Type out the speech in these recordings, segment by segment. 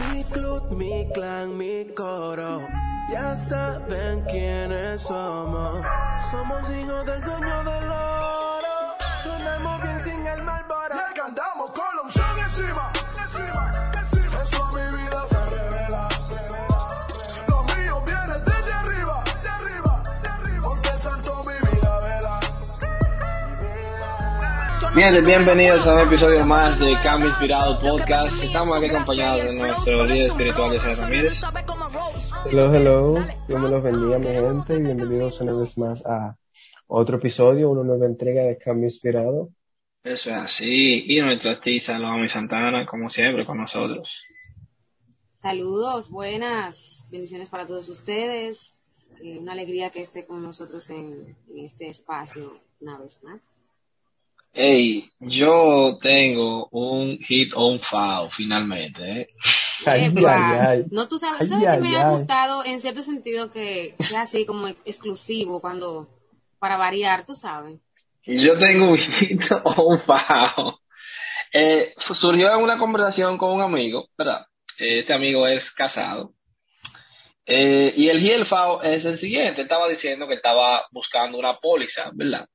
Mi club, mi clan, mi coro. Ya saben quiénes somos. Somos hijos del dueño del oro. Sonamos bien sin el malboro. Bien, bienvenidos a un episodio más de Cambio Inspirado Podcast. Estamos aquí acompañados de nuestro líder espiritual, José Ramírez. Hello, hello. Dios me los bendiga, mi gente, y bienvenidos una vez más a otro episodio, una nueva entrega de Cambio Inspirado. Eso es así. Y nuestra artista, Loami Santana, como siempre, con nosotros. Saludos, buenas, bendiciones para todos ustedes. Eh, una alegría que esté con nosotros en, en este espacio una vez más. Hey, yo tengo un hit on foul, finalmente, ¿eh? Ay, Epa. ay, ay. No, tú sabes, Ay, ¿sabes que ay, me ha gustado en cierto sentido que sea así como exclusivo cuando, para variar, tú sabes. Yo tengo un hit on foul. Eh, surgió en una conversación con un amigo, ¿verdad? Este amigo es casado. Eh, y el hit on foul es el siguiente. Él estaba diciendo que estaba buscando una póliza, ¿verdad?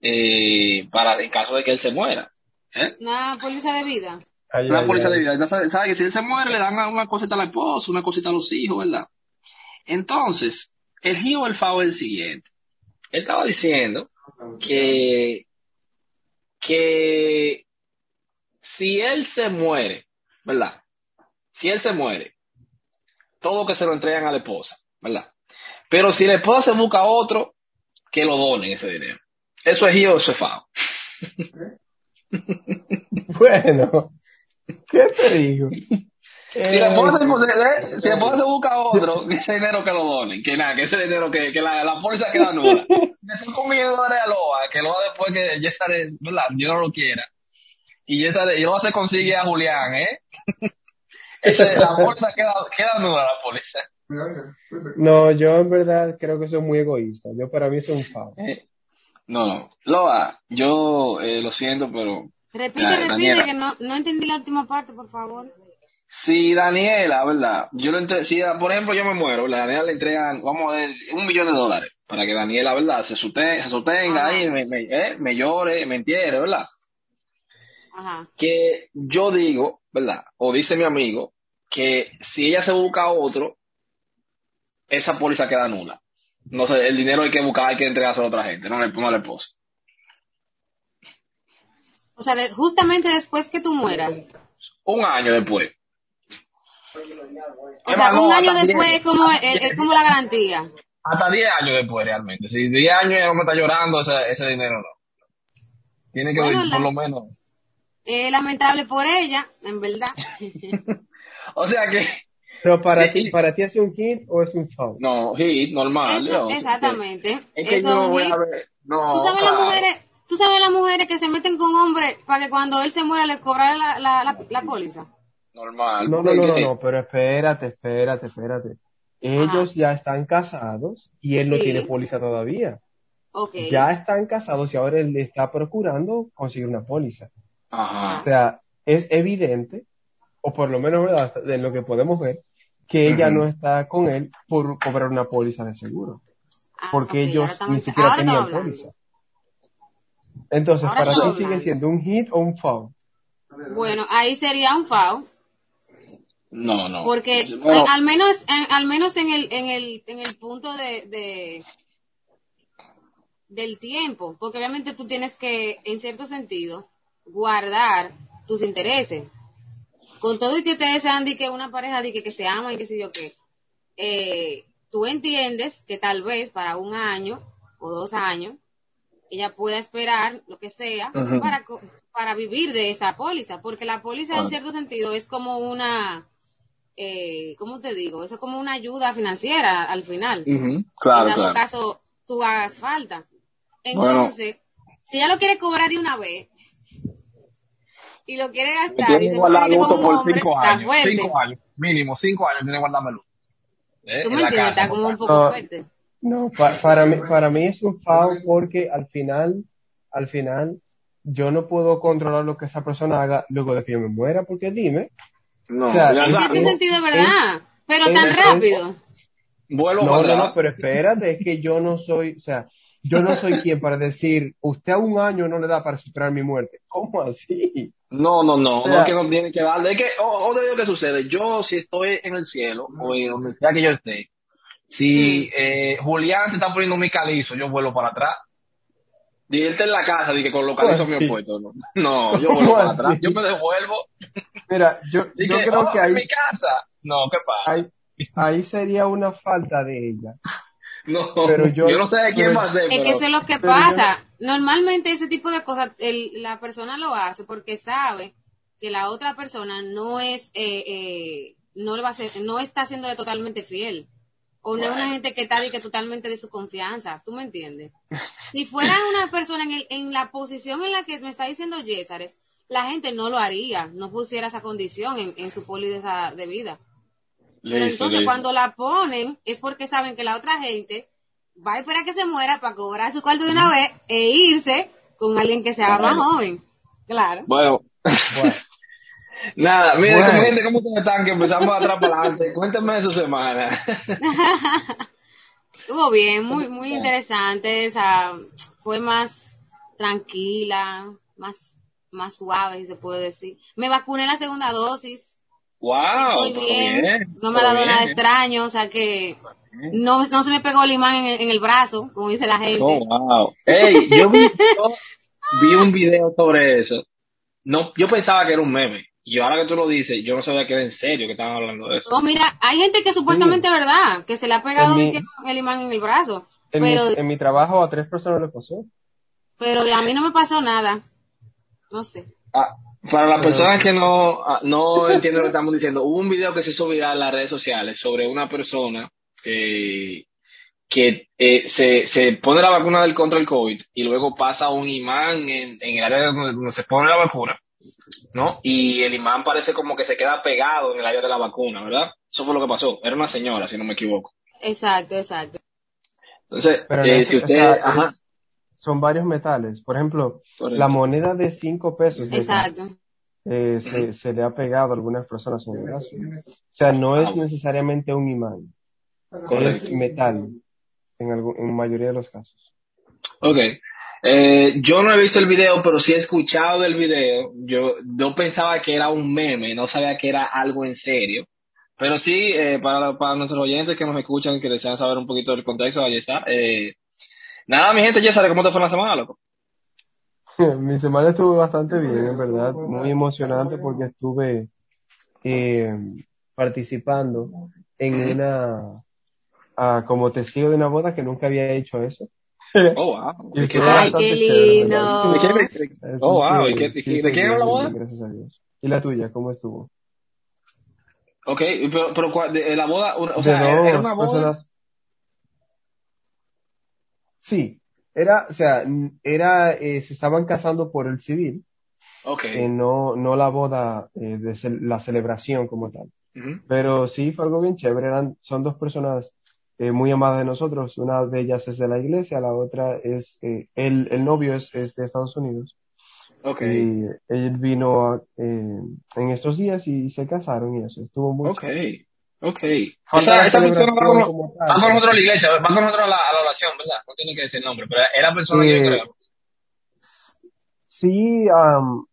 Eh, para, en caso de que él se muera. ¿eh? Una póliza de vida. Ay, Una ay, póliza ay. de vida. Sabe, sabe que si él se muere, le dan una, una cosita a la esposa, una cosita a los hijos, ¿verdad? Entonces, el giro del FAO es el siguiente. Él estaba diciendo que, que si él se muere, ¿verdad? Si él se muere, todo que se lo entregan a la esposa, ¿verdad? Pero si la esposa se busca otro, que lo donen ese dinero. Eso es giro, eso es FAO. Bueno, ¿qué te digo? Si la Eh, esposa se, si se busca otro, que ese dinero que lo donen, que nada, que ese dinero que, que la, la póliza queda nula. De 5 millones de dólares a Loa, que Loa después que Yesar es, ¿verdad? Yo no lo quiera. Y Yesar, y Loa se consigue a Julián, ¿eh? Ese, la póliza queda, queda nula la póliza. No, yo en verdad creo que soy muy egoísta. Yo para mí es un FAO. No, no. Loa, yo eh, lo siento, pero Repite, Ya, repite, Daniela. que no, no entendí la última parte, por favor. si Daniela, ¿verdad? Yo le entre, si por ejemplo yo me muero, ¿verdad? Daniela le entregan, vamos a ver, un millón de dólares para que Daniela, ¿verdad? Se, sute- se sostenga Ajá. ahí, me, me, eh, me llore, me entierre, ¿verdad? Ajá. Que yo digo, ¿verdad? O dice mi amigo, que si ella se busca otro, esa póliza queda nula. No sé, el dinero hay que buscar, hay que entregárselo a otra gente, no le, no le esposa. O sea, de- justamente después que tú mueras. Un año después. O sea, no, un año después diez. es como, es, es como la garantía. Hasta 10 años después realmente. Si 10 años no me está llorando, ese, ese dinero no. Tiene que Bueno, ver la- por lo menos. Es lamentable por ella, en verdad. O sea que, Pero para ti, ¿para ti es un hit o es un FAO? no, hit, normal. Eso, yo- exactamente. Es que Eso yo es voy hit. a ver. No, Tú sabes claro. las mujeres, tú sabes las mujeres que se meten con hombres para que cuando él se muera le cobrara la, la, la, la póliza. Normal. No, no, no, no, no, pero espérate, espérate, espérate. Ellos ya están casados y él no tiene póliza todavía. Ok. Ya están casados y ahora él le está procurando conseguir una póliza. Ajá. O sea, es evidente, o por lo menos, ¿verdad? De lo que podemos ver, que ella no está con él por cobrar una póliza de seguro. Ah, Porque ellos ni siquiera ahora tenían póliza. Entonces, Ahora para ti sigue siendo un hit o un foul. Bueno, ahí sería un FAO, No, no. porque Bueno, eh, al menos, en, al menos en el, en el, en el punto de, de, del tiempo, porque obviamente tú tienes que, en cierto sentido, guardar tus intereses. Con todo y que ustedes sean de que una pareja de que, que se aman y que sé yo qué, eh, tú entiendes que tal vez para un año o dos años ella pueda esperar lo que sea Ujú. para, co- para vivir de esa póliza, porque la póliza en cierto sentido es como una, eh, ¿cómo te digo? Eso es como una ayuda financiera al final. ujú, Claro, en dado claro. caso tú hagas falta. Bueno. Entonces, si ella lo quiere cobrar de una vez y lo quiere gastar tiene y se guardado luto por hombre, 5 está años. 5 años. Mínimo 5 años tiene que guardarme luz. Eh, ¿Tú me entiendes? Está como un poco No. fuerte. No, pa- para mí, para mí es un foul porque al final, al final, yo no puedo controlar lo que esa persona haga luego de que yo me muera, porque dime, No, O sea, ya En cierto es- sentido, ¿verdad? Pero tan rápido. Vuelvo No, no, no, pero espérate, es que yo no soy, o sea, yo no soy quien para decir, usted a un año no le da para superar mi muerte. ¿Cómo así? No, no, no, O sea- no que no tiene que darle. Es que, o, o te digo que sucede. Yo, si estoy en el cielo, o en donde sea que yo esté, si eh, Julián se está poniendo mi calizo, yo vuelo para atrás. Y él está en la casa, dije, con los calizos ¿Cómo míos así? puestos. No, no yo ¿Cómo vuelo para así? atrás. Yo me devuelvo. Mira, yo, yo creo oh, que ahí, mi casa. No, ¿qué pasa? ahí, ahí sería una falta de ella. No, pero yo- yo, no sé de quién pero- va a ser, Es pero... que eso es lo que pasa. Normalmente ese tipo de cosas el- la persona lo hace porque sabe que la otra persona no es eh, eh, no le va a ser, no está haciéndole totalmente fiel o no es una gente que está de que totalmente de su confianza. ¿Tú me entiendes? Si fuera una persona en, el- en la posición en la que me está diciendo Yésares, la gente no lo haría, no pusiera esa condición en, en su póliza de vida. Pero entonces cuando la ponen es porque saben que la otra gente va a esperar que se muera para cobrar su cuarto de una vez e irse con alguien que sea más joven. Claro. Bueno, Bueno, nada, mire, Bueno. como gente, ¿cómo ustedes están? Que empezamos atrás para adelante. Cuéntenme de su semana. Estuvo bien, muy muy interesante, o sea, fue más tranquila, más más suave, si se puede decir. Me vacuné la segunda dosis, wow, pero bien, no me ha dado nada extraño, o sea que no, no se me pegó el imán en el, en el brazo, como dice la gente. Oh, wow. Ey, yo vi, vi un video sobre eso. No, yo pensaba que era un meme. Y ahora que tú lo dices, yo no sabía que era en serio que estaban hablando de eso. No, mira, hay gente que supuestamente es verdad, que se le ha pegado mi- el imán en el brazo, en, pero mi, en mi trabajo a tres personas le pasó. pero a mí no me pasó nada. No sé. Ah, para las personas que no, ah, no entienden lo que estamos diciendo, hubo un video que se hizo viral en las redes sociales sobre una persona eh, que eh, se, se pone la vacuna del contra el COVID y luego pasa un imán en, en el área donde, donde se pone la vacuna, ¿no? Y el imán parece como que se queda pegado en el área de la vacuna, ¿verdad? Eso fue lo que pasó. Era una señora, si no me equivoco. Exacto, exacto. Entonces, Pero eh, si o usted, sea, ajá, es- son varios metales. Por ejemplo, correcto. la moneda de cinco pesos de Exacto. eh, se, se le ha pegado a algunas personas en el brazo. O sea, no es necesariamente un imán, Correcto. es metal en, algún, en mayoría de los casos. Ok. Eh, yo no he visto el video, pero sí he escuchado del video. Yo, yo pensaba que era un meme, no sabía que era algo en serio. Pero sí, eh, para, para nuestros oyentes que nos escuchan y que desean saber un poquito del contexto, ahí está. Eh, nada, mi gente, ya sabe cómo te fue la semana, loco. Mi semana estuvo bastante bien, en verdad, muy emocionante porque estuve eh, participando en una, ah, como testigo de una boda que nunca había hecho eso. Oh, wow. Y ¿Y qué Ay, qué bastante chévere, lindo. ¿De qué- de- Así Oh, wow. ¿Y qué- sí, de fue quién era la boda? Gracias a Dios. ¿Y la tuya, cómo estuvo? Ok, pero, pero ¿cuál- de- la boda, una- o De sea, era una boda. personas. Sí, era, o sea, era, eh, se estaban casando por el civil, Ok. eh, no, no la boda, eh, de ce- la celebración como tal. Pero sí fue algo bien chévere. Eran, son dos personas eh, muy amadas de nosotros. Una de ellas es de la iglesia, la otra es, eh, el, el novio es, es de Estados Unidos. Ok. Y él vino a- eh, en estos días y se casaron y eso. Estuvo muy Ok. Ok. Esa, la esa persona va con, nosotros a la iglesia, va con nosotros a la, a la oración, ¿verdad? No tiene que decir nombre, pero era persona que yo Eh, creo. Sí, am,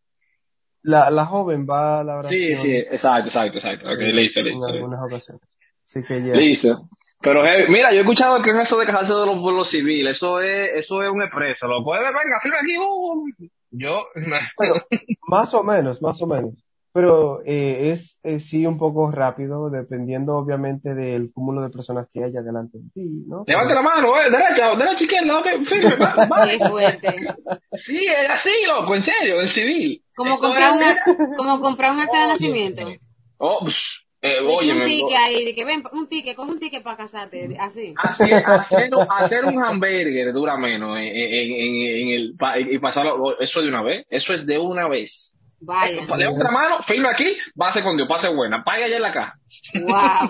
la, la joven va a la Sí, oración sí, exacto, exacto, exacto. Ok, eh, listo, en listo. listo. algunas ocasiones. Así que ya. Listo. Pero hey, mira, yo he escuchado que en eso de casarse de los pueblos civiles, eso es, eso es un expreso. Lo puedes, venga, firma aquí. uh. Yo, Bueno, más o menos, más o menos. Pero eh, es, es sí un poco rápido, dependiendo obviamente del cúmulo de personas que haya delante de ti, ¿no? levante la mano, eh, derecha, derecha, izquierda, ok, firme, va, va. Qué fuerte. Sí, es así, loco, en serio, en civil. Como comprar una, como comprar un acta de nacimiento. Oh, psh, eh, oye, un ticket ahí, de que ven, un ticket, coge un ticket para casarte, así. Hacer, hacer, hacer un hamburger dura menos en, en, en, en el, pa- y pasarlo, eso de una vez, eso es de una vez. Vaya. Levanta la mano, firma aquí, pase con Dios, pase buena, paga allá en la caja. Wow.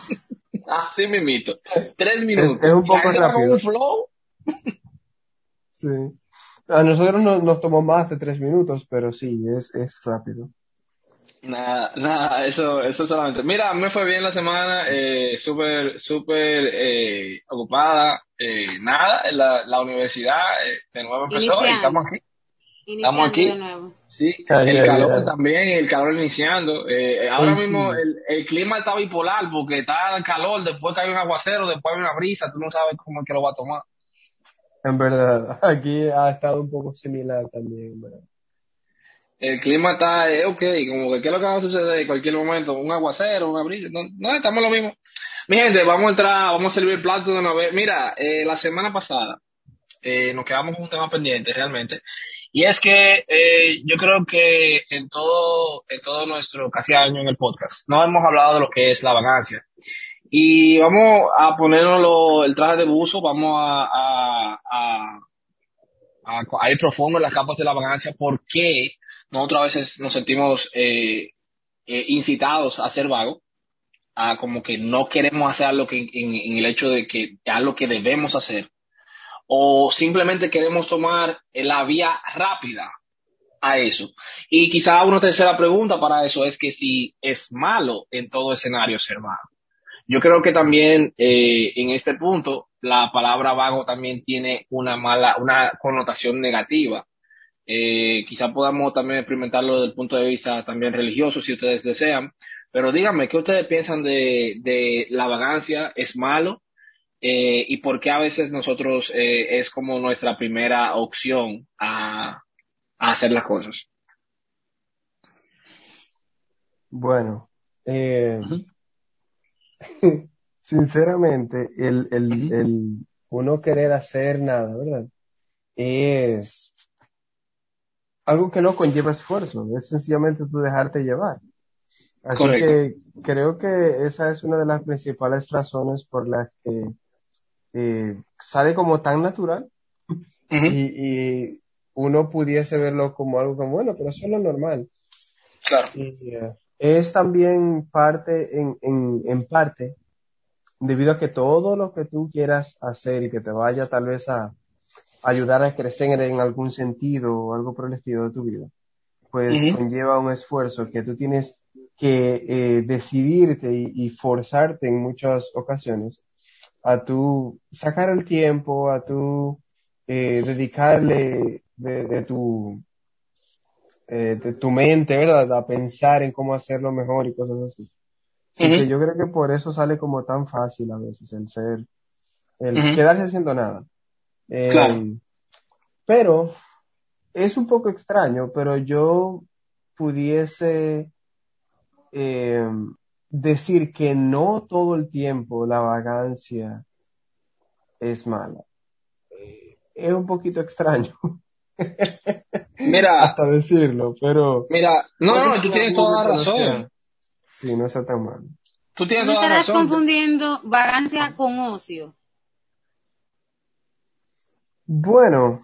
Así mismito. Tres minutos. es un poco rápido. un flow. Sí. A nosotros nos, nos tomó más de tres minutos, pero sí, es, es rápido. Nada, nada, eso, eso solamente. Mira, me fue bien la semana, eh, súper, súper eh, ocupada. Eh, nada, la, la universidad eh, de nuevo empezó y estamos aquí. Iniciando aquí. de nuevo. Sí, Ay, el ay, calor ay. también, el calor iniciando. Eh, ahora mismo sí. el, el clima está bipolar porque está el calor, después cae un aguacero, después hay una brisa, tú no sabes cómo es que lo va a tomar. En verdad, aquí ha estado un poco similar también, verdad. El clima está, eh, ok, como que qué es lo que va a suceder en cualquier momento, un aguacero, una brisa, no, no, estamos lo mismo. Mi gente, vamos a entrar, vamos a servir plato de una vez. Mira, eh, la semana pasada eh, nos quedamos con un tema pendiente realmente, y es que eh, yo creo que en todo, en todo nuestro casi año en el podcast, no hemos hablado de lo que es la vagancia. Y vamos a ponernos el traje de buzo, vamos a, a, a, a, a ir profundo en las capas de la vagancia, por qué nosotros a veces nos sentimos eh, eh, incitados a ser vagos, a como que no queremos hacer lo que en, en el hecho de que ya lo que debemos hacer, o simplemente queremos tomar la vía rápida a eso. Y quizá una tercera pregunta para eso es que si es malo en todo escenario ser vago. Yo creo que también eh, en este punto la palabra vago también tiene una mala, una connotación negativa. Eh, quizá podamos también experimentarlo desde el punto de vista también religioso si ustedes desean. Pero díganme, ¿qué ustedes piensan de, de la vagancia? ¿Es malo? Eh, ¿Y por qué a veces nosotros eh, es como nuestra primera opción a, a hacer las cosas? Bueno, eh, sinceramente, el, el, el uno querer hacer nada, ¿verdad? Es algo que no conlleva esfuerzo, es sencillamente tú dejarte llevar. Así Correcto. que creo que esa es una de las principales razones por las que eh, sale como tan natural y, y uno pudiese verlo como algo como, bueno, pero eso es lo normal. Claro. Y eh, es también parte, en, en, en parte, debido a que todo lo que tú quieras hacer y que te vaya tal vez a ayudar a crecer en algún sentido o algo por el estilo de tu vida, pues conlleva un esfuerzo que tú tienes que eh, decidirte y, y forzarte en muchas ocasiones a tu sacar el tiempo, a tu eh, dedicarle de, de tu eh, de tu mente, ¿verdad? A pensar en cómo hacerlo mejor y cosas así. Así Ujú. que yo creo que por eso sale como tan fácil a veces el ser, el quedarse haciendo nada. Eh, Claro. Pero es un poco extraño, pero yo pudiese eh, decir que no todo el tiempo la vagancia es mala. Es un poquito extraño Mira, hasta decirlo, pero mira, no, no, tú en tienes toda la razón. Sí, no está tan mal. Tú tienes ¿No toda la estarás razón. confundiendo vagancia con ocio? Bueno,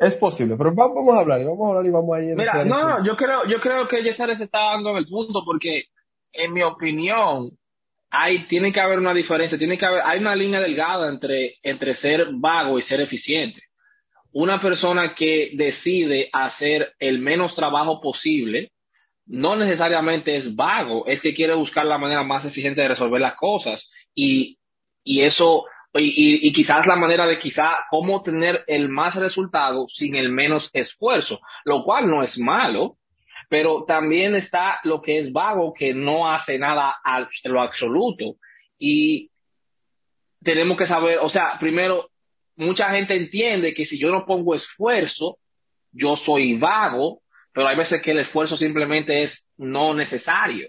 es posible, pero va- vamos a hablar, y vamos a hablar y vamos a ir Mira, no, no, yo creo, yo creo que Yesara se está dando en el punto porque, en mi opinión, hay, tiene que haber una diferencia, tiene que haber, hay una línea delgada entre, entre ser vago y ser eficiente. Una persona que decide hacer el menos trabajo posible, no necesariamente es vago, es que quiere buscar la manera más eficiente de resolver las cosas y, y eso, y, y, quizás la manera de quizá cómo tener el más resultado sin el menos esfuerzo, lo cual no es malo, pero también está lo que es vago, que no hace nada a lo absoluto. Y tenemos que saber, o sea, primero, mucha gente entiende que si yo no pongo esfuerzo, yo soy vago, pero hay veces que el esfuerzo simplemente es no necesario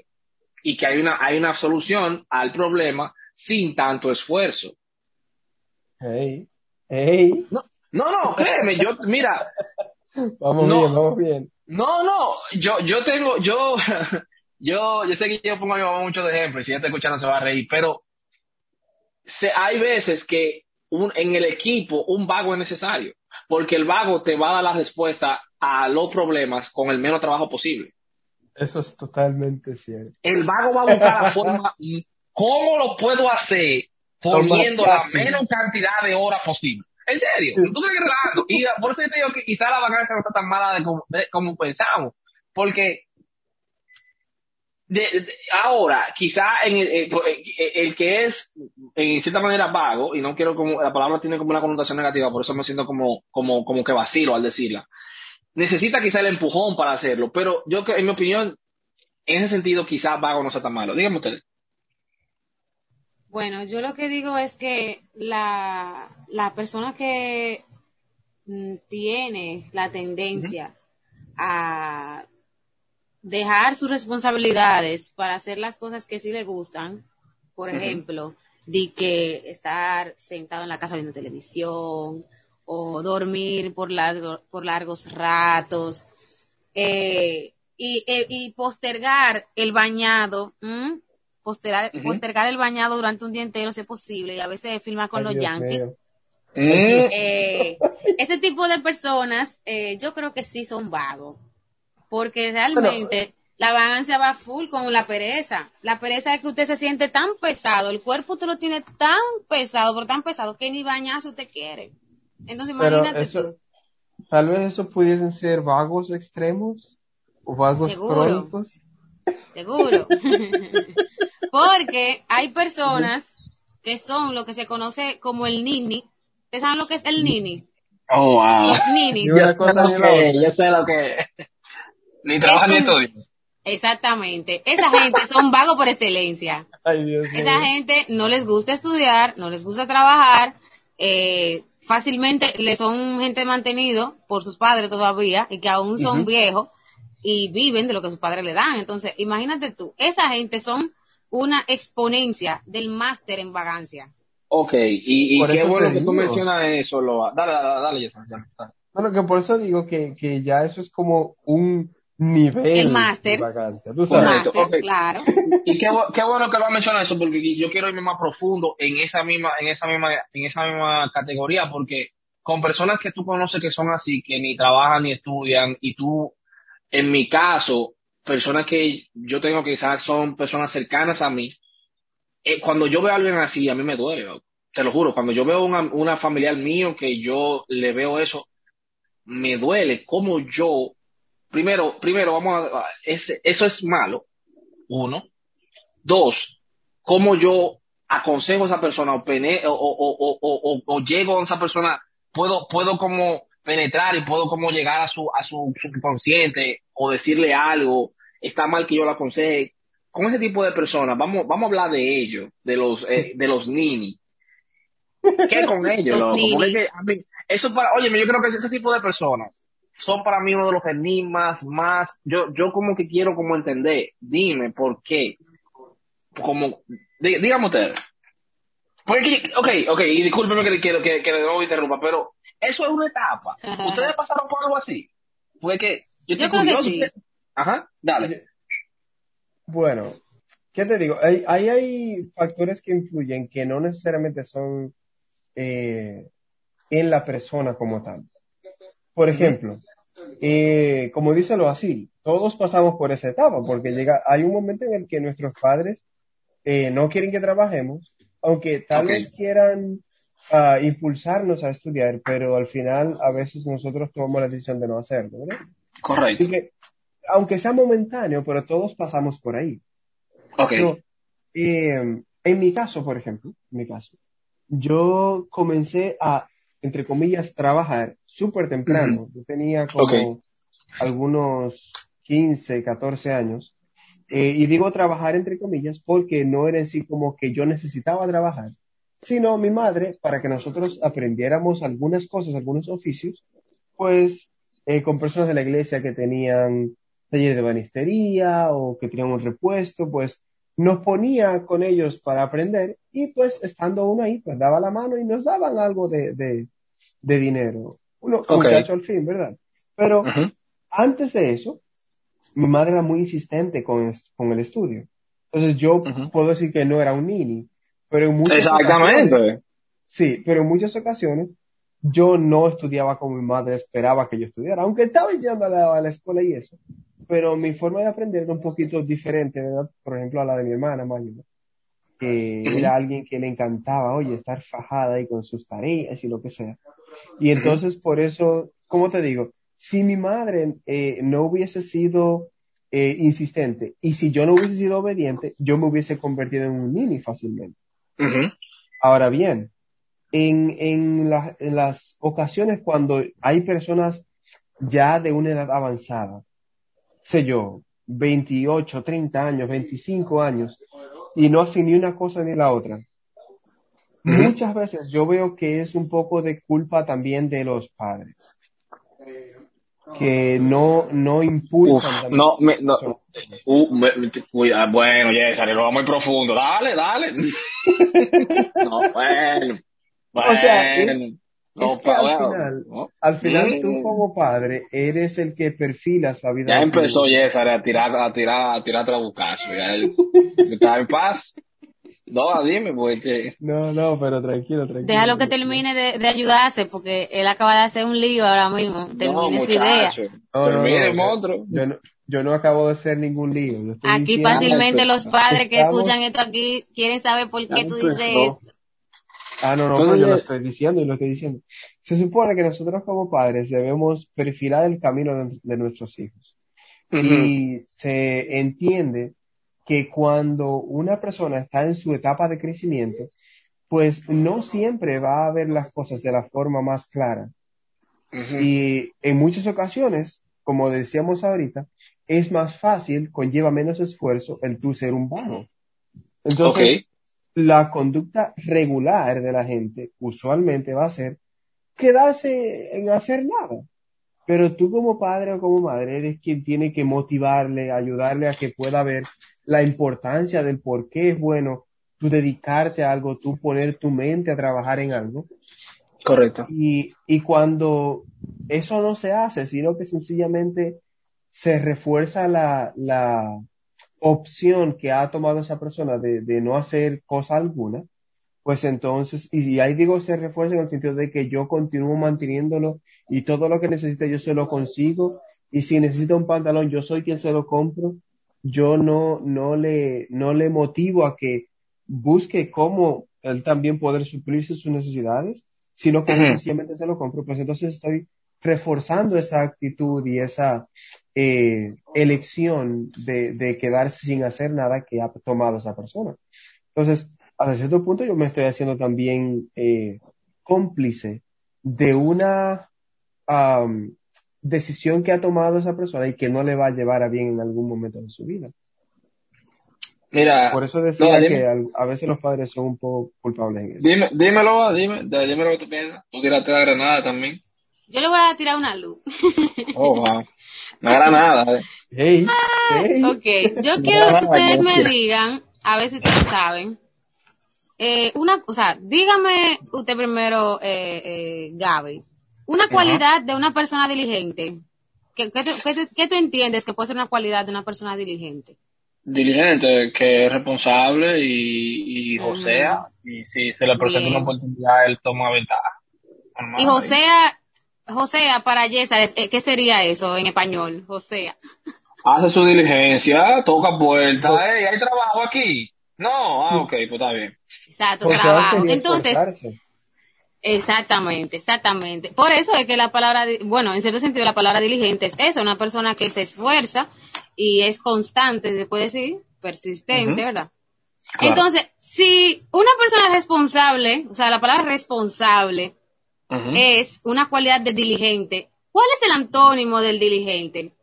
y que hay una, hay una solución al problema sin tanto esfuerzo. Hey, hey, No, no, no, créeme, yo, mira, vamos No. bien, vamos bien. No, no, yo, yo tengo, yo, yo, yo sé que yo pongo a mi mamá mucho de ejemplo y si ella está escuchando se va a reír, pero se, hay veces que un, en el equipo un vago es necesario, porque el vago te va a dar la respuesta a los problemas con el menos trabajo posible. Eso es totalmente cierto. El vago va a buscar la forma, ¿cómo lo puedo hacer poniendo la menos cantidad de horas posible? En serio, tú estás relajando. Y por eso yo te digo que quizá la vacancia no está tan mala de como, de como pensamos. porque de, de- ahora, quizá en el, el- el que es en cierta manera vago, y no quiero como, la palabra tiene como una connotación negativa, por eso me siento como, como, como que vacilo al decirla. Necesita quizá el empujón para hacerlo, pero yo que, en mi opinión, en ese sentido, quizá vago no sea tan malo. Díganme ustedes. Bueno, yo lo que digo es que la, la persona que mm, tiene la tendencia a dejar sus responsabilidades para hacer las cosas que sí le gustan, por ejemplo, de que estar sentado en la casa viendo televisión o dormir por largo- por largos ratos eh, y, eh, y postergar el bañado, ¿m? Postergar, Ujú. postergar el bañado durante un día entero si es posible y a veces filmar con Ay, los Dios yankees. Mm, Eh, ese tipo de personas, eh, yo creo que sí son vagos, porque realmente la vagancia va full con la pereza. La pereza es que usted se siente tan pesado, el cuerpo usted lo tiene tan pesado, pero tan pesado que ni bañarse usted quiere. Entonces Pero imagínate eso, tú. tal vez eso pudiesen ser vagos extremos o vagos Seguro. crónicos. Seguro. Porque hay personas que son lo que se conoce como el nini. ¿Ustedes saben lo que es el nini? Oh, wow. Los ninis. Yo sé cosa lo que, otra. yo sé lo que. Ni trabaja ni un- estudia. Exactamente. Esa gente son vagos por excelencia. Ay, Dios mío. Esa gente no les gusta estudiar, no les gusta trabajar, eh, fácilmente le son gente mantenido por sus padres todavía y que aún son viejos y viven de lo que sus padres le dan. Entonces, imagínate tú, esa gente son una exponencia del máster en vagancia. Ok, y, y Por qué eso bueno que tú mencionas eso, Loa. Dale, dale, dale, Jason, dale, dale. Bueno, que por eso digo que, que ya eso es como un nivel El máster. de vacancia. Tú Un sabes. Correcto, máster, ok. claro. Y qué, qué bueno que lo has mencionado eso, porque yo quiero irme más profundo en esa misma, en esa misma, en esa misma categoría, porque con personas que tú conoces que son así, que ni trabajan ni estudian, y tú, en mi caso, personas que yo tengo que quizás son personas cercanas a mí, eh, cuando yo veo a alguien así, a mí me duele, te lo juro, cuando yo veo una, una familiar mío que yo le veo eso, me duele como yo, primero, primero vamos a, ese- eso es malo, uno, dos, cómo yo aconsejo a esa persona o, pene- o, o- o llego a esa persona, puedo, puedo como penetrar y puedo como llegar a su, a su subconsciente o decirle algo, está mal que yo lo aconseje. Con ese tipo de personas, vamos, vamos a hablar de ellos, de los, eh, de los nini. ¿Qué con ellos, Los loco? Porque es nini. que, a mí, eso para, oye, yo creo que ese tipo de personas son para mí uno de los enigmas más, yo, yo como que quiero como entender, dime por qué, como, dí- dígame ustedes. Porque, ok, ok, y discúlpeme que, que, que, que nuevo interrumpa, pero eso es una etapa. ¿Ustedes pasaron por algo así? Porque yo estoy Yo creo que sí. Ajá, dale. Bueno, ¿qué te digo? Hay, hay, hay factores que influyen que no necesariamente son eh, en la persona como tal. Por ejemplo, eh, como díselo así, todos pasamos por esa etapa, porque llega, hay un momento en el que nuestros padres eh, no quieren que trabajemos, aunque tal vez quieran ah, impulsarnos a estudiar, pero al final a veces nosotros tomamos la decisión de no hacerlo, ¿verdad? Correcto. Así que, aunque sea momentáneo, pero todos pasamos por ahí. Ok. No, eh, en mi caso, por ejemplo, en mi caso, yo comencé a, entre comillas, trabajar súper temprano. Yo tenía como Ok. algunos 15, 14 años. Eh, y digo trabajar entre comillas porque no era en sí como que yo necesitaba trabajar, sino mi madre, para que nosotros aprendiéramos algunas cosas, algunos oficios, pues eh, con personas de la iglesia que tenían taller de banistería o que tenían un repuesto, pues nos ponía con ellos para aprender y pues estando uno ahí, pues daba la mano y nos daban algo de, de, de dinero. Uno, Ok. muchacho al fin, ¿verdad? Pero antes de eso, mi madre era muy insistente con, con el estudio. Entonces yo puedo decir que no era un nini, pero en muchas Exactamente. sí, pero en muchas ocasiones yo no estudiaba como mi madre esperaba que yo estudiara, aunque estaba yendo a la, a la escuela y eso, pero mi forma de aprender era un poquito diferente, ¿verdad? Por ejemplo, a la de mi hermana Maya, que era alguien que le encantaba, oye, estar fajada ahí con sus tareas y lo que sea. Y entonces por eso, como te digo, si mi madre eh, no hubiese sido eh, insistente y si yo no hubiese sido obediente, yo me hubiese convertido en un nini fácilmente. Ahora bien, en, en, la- en las ocasiones cuando hay personas ya de una edad avanzada, sé yo, 28, 30 años, 25 años, y no hacen ni una cosa ni la otra. Muchas veces yo veo que es un poco de culpa también de los padres, que no, no impulsan. no, me, no, uh, me- cuida- bueno, César, lo va muy profundo. Dale, dale. no, bueno. O sea, es- bueno. No, es que al final- no. Al final tú como padre eres el que perfilas la vida. Ya empezó. César a tirar, a tirar, a tirar trabucazo. Ya en paz. No, dime, pues que. No, no, pero tranquilo, tranquilo. Déjalo que termine de, de ayudarse porque él acaba de hacer un lío ahora mismo. Termine no, su idea. No, no, Termine, no, monstruo. Yo no, yo no acabo de hacer ningún lío. yo estoy Aquí diciendo- fácilmente los padres que Estamos- escuchan esto aquí quieren saber por qué tú dices esto. Ah, no, no, pero yo lo estoy diciendo y lo estoy diciendo. Se supone que nosotros como padres debemos perfilar el camino de, de nuestros hijos. Y se entiende que cuando una persona está en su etapa de crecimiento, pues no siempre va a ver las cosas de la forma más clara. Y en muchas ocasiones, como decíamos ahorita, es más fácil, conlleva menos esfuerzo el tú ser un vago. Entonces, Ok. la conducta regular de la gente usualmente va a ser quedarse en hacer nada. Pero tú como padre o como madre eres quien tiene que motivarle, ayudarle a que pueda ver la importancia del por qué es bueno tú dedicarte a algo, tú poner tu mente a trabajar en algo. Correcto. Y, y cuando eso no se hace, sino que sencillamente se refuerza la, la opción que ha tomado esa persona de, de no hacer cosa alguna, pues entonces, y, y ahí digo se refuerza en el sentido de que yo continúo manteniéndolo y todo lo que necesite yo se lo consigo y si necesita un pantalón yo soy quien se lo compro, yo no, no le, no le motivo a que busque cómo él también poder suplirse sus necesidades, sino que Ujú. sencillamente se lo compro, pues entonces estoy reforzando esa actitud y esa eh, elección de, de quedarse sin hacer nada que ha tomado esa persona. Entonces, hasta cierto punto yo me estoy haciendo también eh, cómplice de una am, decisión que ha tomado esa persona y que no le va a llevar a bien en algún momento de su vida. Mira, Por eso decía no, que a veces los padres son un poco culpables en eso. dime, dímelo, dime, de- dime lo que tú piensas. Tú tiraste la granada también. Yo le voy a tirar una luz. Oh, wow. Una granada, eh. Hey, hey. Ok, yo quiero que ustedes me digan, a ver si ustedes saben, eh, una, o sea, dígame usted primero, eh, eh, Gaby, una cualidad de una persona diligente. ¿Qué, qué, tú- qué tú- qué tú entiendes que puede ser una cualidad de una persona diligente? Diligente, que es responsable y, y josea. Y si se le presenta Bien. una oportunidad, él toma ventaja. Normal. Y Josea, Josea para Yesar, es- eh, ¿qué sería eso en español? Josea. Hace su diligencia, toca puertas. Hey, ¿hay trabajo aquí? No, ah, ok, pues está bien. Exacto, trabajo. Entonces. Exactamente, exactamente. Por eso es que la palabra, bueno, en cierto sentido la palabra diligente es eso, una persona que se esfuerza y es constante, se puede decir, persistente. ¿verdad? Claro. Entonces, si una persona responsable, o sea, la palabra responsable es una cualidad de diligente, ¿cuál es el antónimo del diligente?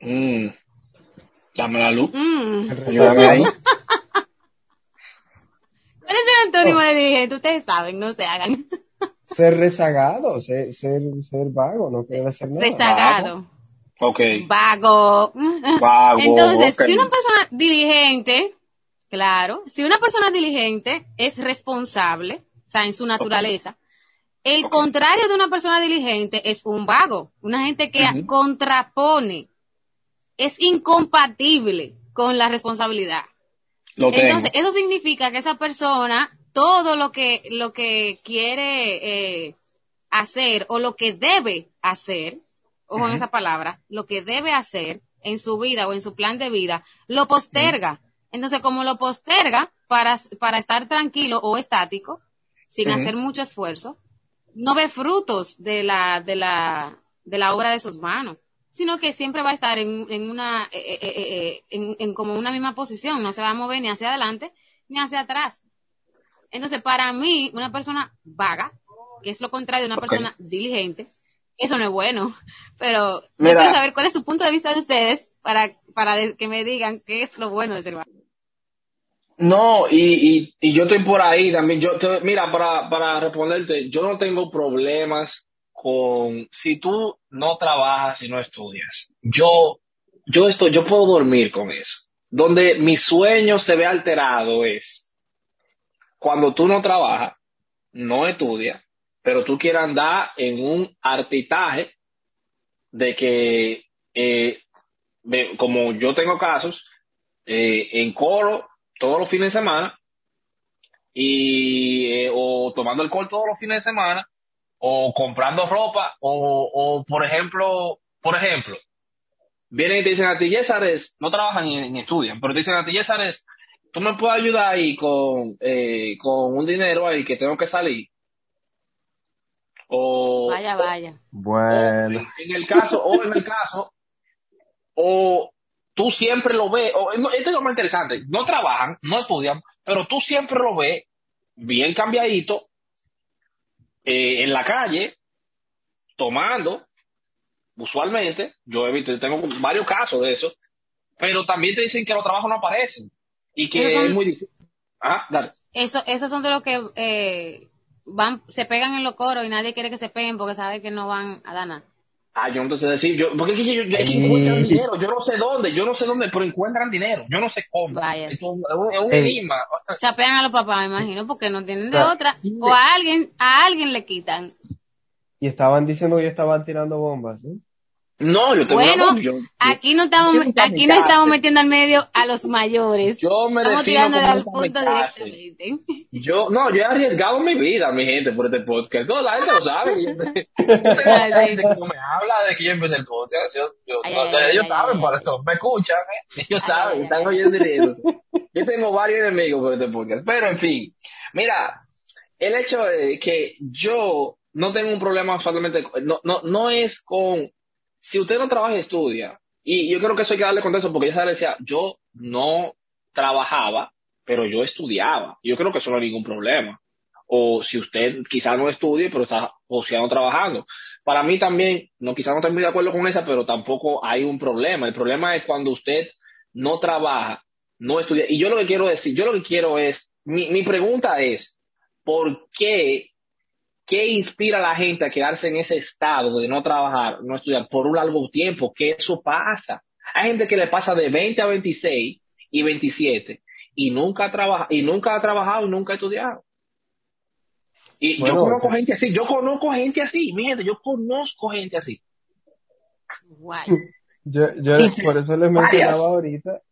Mm. Dame la luz. Mm. Ayúdame ahí. ¿Cuál es el antónimo de diligente? Ustedes saben, no se hagan. Ser rezagado, ser, ser, ser vago, no querer hacer nada. Rezagado, Ok. vago. Vago, Entonces, si una persona diligente, claro, si una persona diligente es responsable, o sea, en su naturaleza, el contrario de una persona diligente es un vago, una gente que contrapone, es incompatible con la responsabilidad. Lo tengo. Entonces, eso significa que esa persona, todo lo que, lo que quiere eh, hacer o lo que debe hacer, ojo en esa palabra, lo que debe hacer en su vida o en su plan de vida, lo posterga. Entonces, como lo posterga para, para estar tranquilo o estático, sin hacer mucho esfuerzo, no ve frutos de la, de la, de la obra de sus manos, sino que siempre va a estar en, en una, eh, eh, eh, eh, en, en como una misma posición, no se va a mover ni hacia adelante ni hacia atrás. Entonces, para mí, una persona vaga, que es lo contrario de una persona diligente, eso no es bueno. Pero yo quiero saber cuál es su punto de vista de ustedes para, para que me digan qué es lo bueno de ser vago. No, y, y, y yo estoy por ahí también. Yo te- mira, para, para responderte, yo no tengo problemas con si tú no trabajas y no estudias. Yo, yo estoy, yo puedo dormir con eso. Donde mi sueño se ve alterado es cuando tú no trabajas, no estudias, pero tú quieres andar en un artitaje de que, eh, como yo tengo casos, eh, en coro todos los fines de semana y eh, o tomando alcohol todos los fines de semana o comprando ropa o, o por ejemplo por ejemplo vienen y te dicen a ti Yesares no trabajan ni, ni estudian pero te dicen a ti Yesares tú me puedes ayudar ahí con eh, con un dinero ahí que tengo que salir o Vaya, vaya. Bueno, en, en el caso, o en el caso, o tú siempre lo ves, o, no, esto es lo más interesante, no trabajan, no estudian, pero tú siempre lo ves bien cambiadito, eh, en la calle, tomando, usualmente, yo he visto, tengo varios casos de eso, pero también te dicen que los trabajos no aparecen y que son- es muy difícil. Ajá, dale. Eso, esos son de los que eh, van, se pegan en los coros y nadie quiere que se peguen porque sabe que no van a dar nada. Ah, yo no te sé decir, yo, porque yo, yo- es que encuentran dinero, yo no sé dónde, yo no sé dónde, pero encuentran dinero, yo no sé cómo. Vaya. Es un, es un- enigma. Chapean a los papás, me imagino, porque no tienen de Claro. otra. O a alguien, a alguien le quitan. y estaban diciendo que estaban tirando bombas, ¿eh? No, yo tengo Bueno, una- yo- Aquí no estamos, aquí no estamos metiendo al medio a los mayores. yo me Estamos como al un punto directamente. Yo, no, yo he arriesgado mi vida, mi gente, por este podcast. Toda la gente lo sabe. Yo, la gente que no me habla de que yo empecé el podcast. Yo, yo- Ay, no, ay, ellos ay, saben por esto, me escuchan, ¿eh? ellos saben, están oyendo y. Yo tengo varios enemigos por este podcast. Pero, en fin, mira, el hecho de que yo no tengo un problema solamente, no, no, no es con, si usted no trabaja y estudia, y yo creo que eso hay que darle contexto porque ella decía, yo no trabajaba, pero yo estudiaba. Yo creo que eso no hay ningún problema. O si usted quizás no estudie, pero está no trabajando. Para mí también, no quizás no estoy muy de acuerdo con esa, pero tampoco hay un problema. El problema es cuando usted no trabaja, no estudia. Y yo lo que quiero decir, yo lo que quiero es, mi, mi pregunta es, ¿por qué ¿Qué inspira a la gente a quedarse en ese estado de no trabajar, no estudiar por un largo tiempo? ¿Qué eso pasa? Hay gente que le pasa de 20 a 26 y 27 y nunca trabaja y nunca ha trabajado y nunca ha estudiado. Y Bueno, yo conozco gente así, yo conozco gente así, mi gente, yo conozco gente así. Guay. Yo, yo por eso les varias. mencionaba ahorita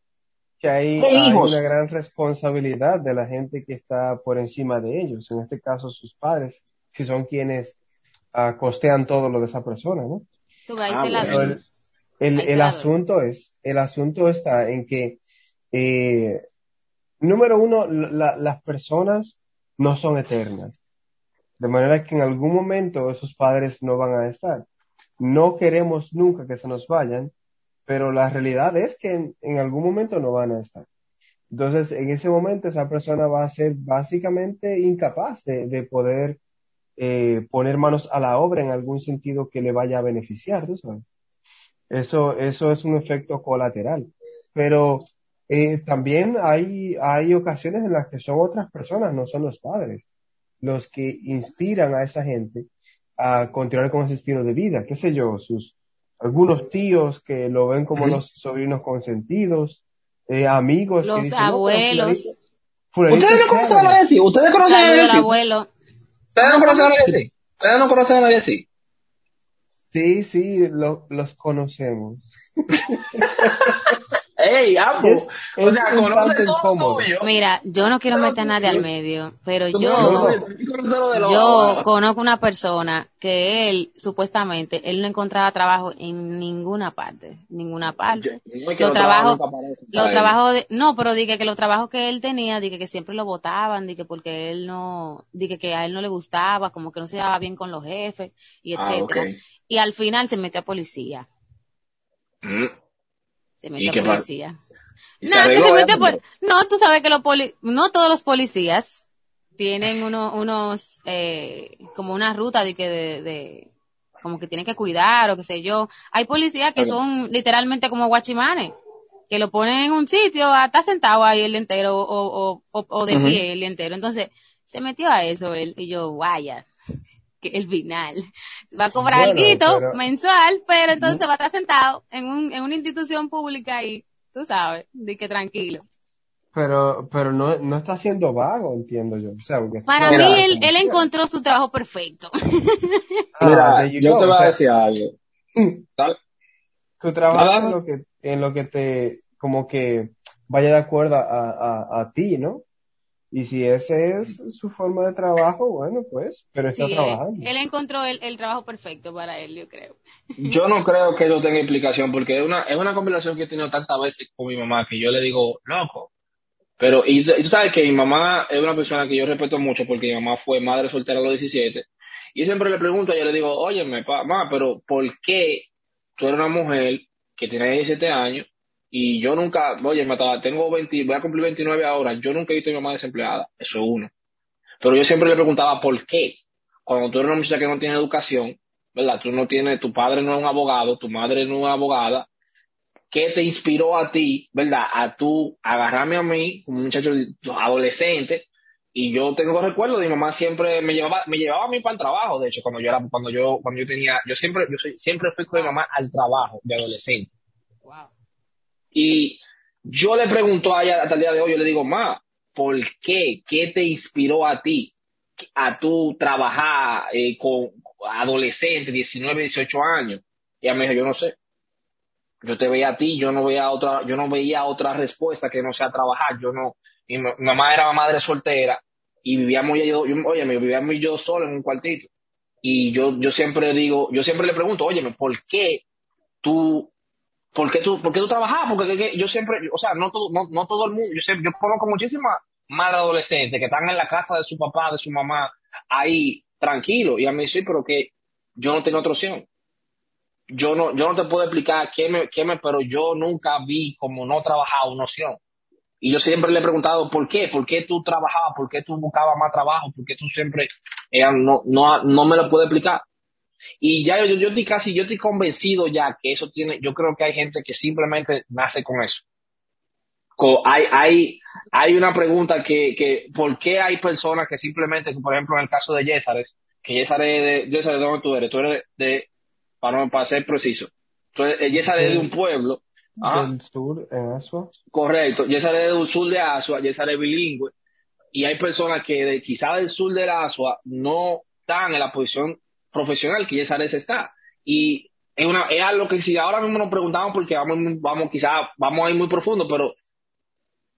que hay, una gran responsabilidad de la gente que está por encima de ellos, en este caso sus padres, si son quienes ah, costean todo lo de esa persona, ¿no? Tú vas, ahí Ah, se la Pero bueno. ven. el, el, Ahí se el la asunto es, el asunto está en que, eh, número uno, la- las personas no son eternas. De manera que en algún momento esos padres no van a estar. No queremos nunca que se nos vayan, pero la realidad es que en, en algún momento no van a estar. Entonces, en ese momento esa persona va a ser básicamente incapaz de, de poder eh, poner manos a la obra en algún sentido que le vaya a beneficiar, ¿tú sabes? Eso, eso es un efecto colateral. Pero eh, también hay, hay ocasiones en las que son otras personas, no son los padres, los que inspiran a esa gente a continuar con ese estilo de vida. ¿Qué sé yo? Sus, algunos tíos que lo ven como los sobrinos consentidos, eh, amigos que Los dicen, "No, pero abuelos. fulanito- fulanito ¿Ustedes no es conocen a chévere". nadie así? ¿Ustedes conocen a abuelo. ¿Ustedes no conocen a nadie así? ¿Ustedes no conocen a nadie así? Sí, sí, lo- los conocemos. ¡Ey! Es- o sea, conoce todo tuyo. Mira, yo no quiero meter a nadie al yo- medio, pero yo, lo yo conozco una persona que él, supuestamente, él no encontraba trabajo en ninguna parte, ninguna parte. Yo- él. trabajos de, no, pero dije que los trabajos que él tenía, dije que siempre lo votaban, dije porque él no, dije que a él no le gustaba, como que no se llevaba bien con los jefes, y Ah, etcétera. Y al final se metió a policía, Mm. Se ¿Y metió policía. Y que se por... No, tú sabes que los poli... no todos los policías tienen uno, unos, eh, como una ruta de que de, de- como que tienen que cuidar o qué sé yo. Hay policías que son literalmente como guachimanes, que lo ponen en un sitio, ah, está sentado ahí el entero o, o, o, o de pie el entero. Entonces, se metió a eso él y yo, vaya, que el final. Va a cobrar Bueno, algo pero- mensual, pero entonces va a estar sentado en, un, en una institución pública y tú sabes, de que tranquilo. Pero, pero no, no está siendo vago, entiendo yo. O sea, porque Para Mira, mí, él, él encontró su trabajo perfecto. Ah, Mira, yo go. te voy a decir algo. Trabajas Dale. en lo que, en lo que te, como que vaya de acuerdo a, a, a ti, ¿no? Y si ese es su forma de trabajo, bueno, pues, pero está Sí, trabajando. él encontró el, el trabajo perfecto para él, yo creo. Yo no creo que eso tenga implicación porque es una, es una conversación que he tenido tantas veces con mi mamá que yo le digo, loco. Pero, y, tú- y tú sabes que mi mamá es una persona que yo respeto mucho porque mi mamá fue madre soltera a los 17. Y yo siempre le pregunto, yo le digo, óyeme, pa- mamá, pero ¿por qué tú eres una mujer que tiene 17 años y yo nunca, oye, me estaba- tengo 20, voy a cumplir 29 ahora, yo nunca he visto a mi mamá desempleada? Eso es uno. Pero yo siempre le preguntaba, ¿por qué? Cuando tú eres una muchacha que no tiene educación, ¿verdad? Tú no tienes, tu padre no es un abogado, tu madre no es abogada. ¿Qué te inspiró a ti, verdad? A tú agarrarme a mí, como un muchacho adolescente, y yo tengo recuerdos de mi mamá siempre me llevaba, me llevaba a mí para el trabajo, de hecho, cuando yo era, cuando yo, cuando yo tenía, yo siempre, yo soy- siempre fui con mi mamá al trabajo de adolescente. Y yo le pregunto a ella hasta el día de hoy, yo le digo, ma, ¿por qué? ¿Qué te inspiró a ti a tú trabajar eh, con adolescentes, 19, 18 años? Y ella me dijo, yo no sé. Yo te veía a ti, yo no veía otra, yo no veía otra respuesta que no sea trabajar. Yo no, mi, mi mamá era madre soltera y vivíamos yo, yo, oye, vivíamos yo solo en un cuartito. Y yo, yo siempre digo, yo siempre le pregunto, oye, ¿por qué tú ¿Por qué tú, por qué tú trabajabas? Porque que- que yo siempre, o sea, no todo, no, no todo el mundo, yo, sé, yo conozco muchísimas madres adolescentes que están en la casa de su papá, de su mamá, ahí tranquilo, y a mí sí, pero que yo no tengo otra opción. Yo no, yo no te puedo explicar qué me, qué me, pero yo nunca vi como no trabajar una opción. Y yo siempre le he preguntado, ¿por qué? ¿Por qué tú trabajabas? ¿Por qué tú buscabas más trabajo? ¿Por qué tú siempre, ella no, no, no me lo puede explicar? Y ya yo, yo, yo estoy casi, yo estoy convencido ya que eso tiene, yo creo que hay gente que simplemente nace con eso. Co- hay, hay, hay una pregunta que, que, ¿por qué hay personas que simplemente, por ejemplo, en el caso de Yesares, que Yesares, de, Yesares, ¿de dónde tú eres? Tú eres de, para, para ser preciso, tú eres, Yesares es de un pueblo, ajá, Del sur, en Asua. correcto, Yesares es del sur de Asua, Yesares es bilingüe, y hay personas que de, quizá del sur de Asua no están en la posición profesional que Yesares está. Y es una, es algo que si ahora mismo nos preguntamos porque vamos, vamos quizá, vamos a ir muy profundo, pero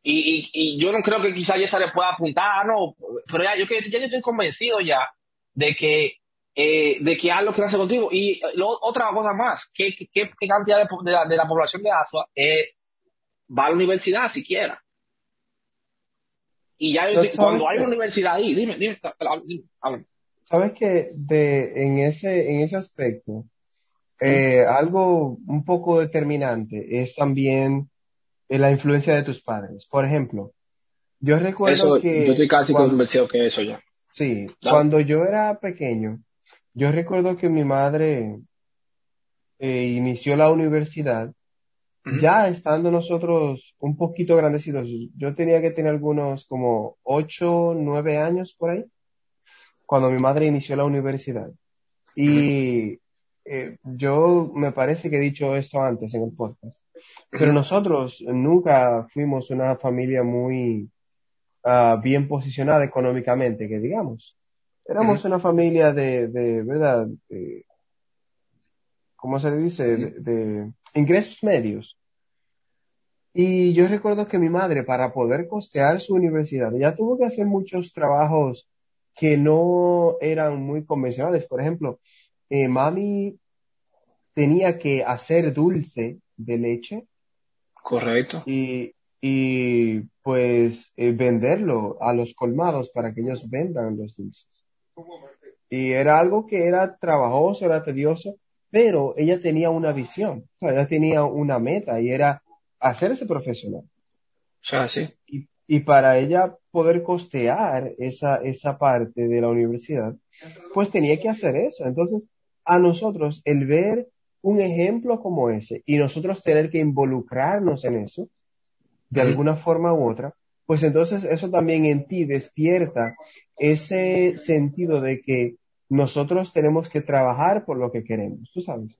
y, y, y yo no creo que quizá Yesares pueda apuntar, ah, no, pero ya yo, que- ya yo estoy convencido ya de que eh, de que algo que nace contigo. Y eh, lo- otra cosa más, ¿qué, qué, qué cantidad de, de la, de la población de Asua eh, va a la universidad siquiera? Y ya yo No, estoy- ¿sabes cuando hay una universidad ahí, dime, dime, dime, habla. Sabes que de, en ese, en ese aspecto, eh, algo un poco determinante es también eh, la influencia de tus padres. Por ejemplo, yo recuerdo Eso, que yo estoy casi cuando- convencido que eso ya. Sí, cuando yo era pequeño, yo recuerdo que mi madre eh, inició la universidad, ya estando nosotros un poquito grandecidos, yo tenía que tener algunos como ocho, nueve años por ahí, cuando mi madre inició la universidad. Y eh, yo me parece que he dicho esto antes en el podcast, pero nosotros nunca fuimos una familia muy ah, bien posicionada económicamente, que digamos. Éramos una familia de, de ¿verdad? De- ¿Cómo se dice? De, de ingresos medios. Y yo recuerdo que mi madre, para poder costear su universidad, ella tuvo que hacer muchos trabajos que no eran muy convencionales. Por ejemplo, eh, mami tenía que hacer dulce de leche Correcto. y, y pues eh, venderlo a los colmados para que ellos vendan los dulces. Y era algo que era trabajoso, era tedioso, pero ella tenía una visión, o sea, ella tenía una meta y era hacerse profesional. O sea, sí. Y, y para ella poder costear esa, esa parte de la universidad, pues tenía que hacer eso. Entonces, a nosotros el ver un ejemplo como ese y nosotros tener que involucrarnos en eso, de alguna forma u otra, pues entonces eso también en ti despierta ese sentido de que nosotros tenemos que trabajar por lo que queremos, tú sabes.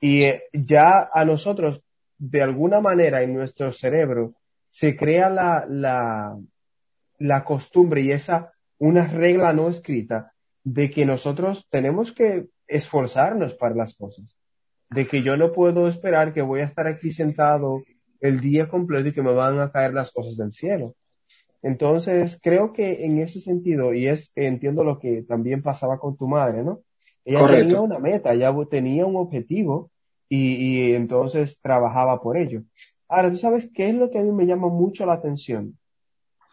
Y eh, ya a nosotros, de alguna manera en nuestro cerebro, se crea la, la, la costumbre y esa, una regla no escrita de que nosotros tenemos que esforzarnos para las cosas. De que yo no puedo esperar que voy a estar aquí sentado el día completo y que me van a caer las cosas del cielo. Entonces, creo que en ese sentido, y es, entiendo lo que también pasaba con tu madre, ¿no? Ella Correcto. tenía una meta, ella tenía un objetivo y, y entonces trabajaba por ello. Ahora, ¿tú sabes qué es lo que a mí me llama mucho la atención?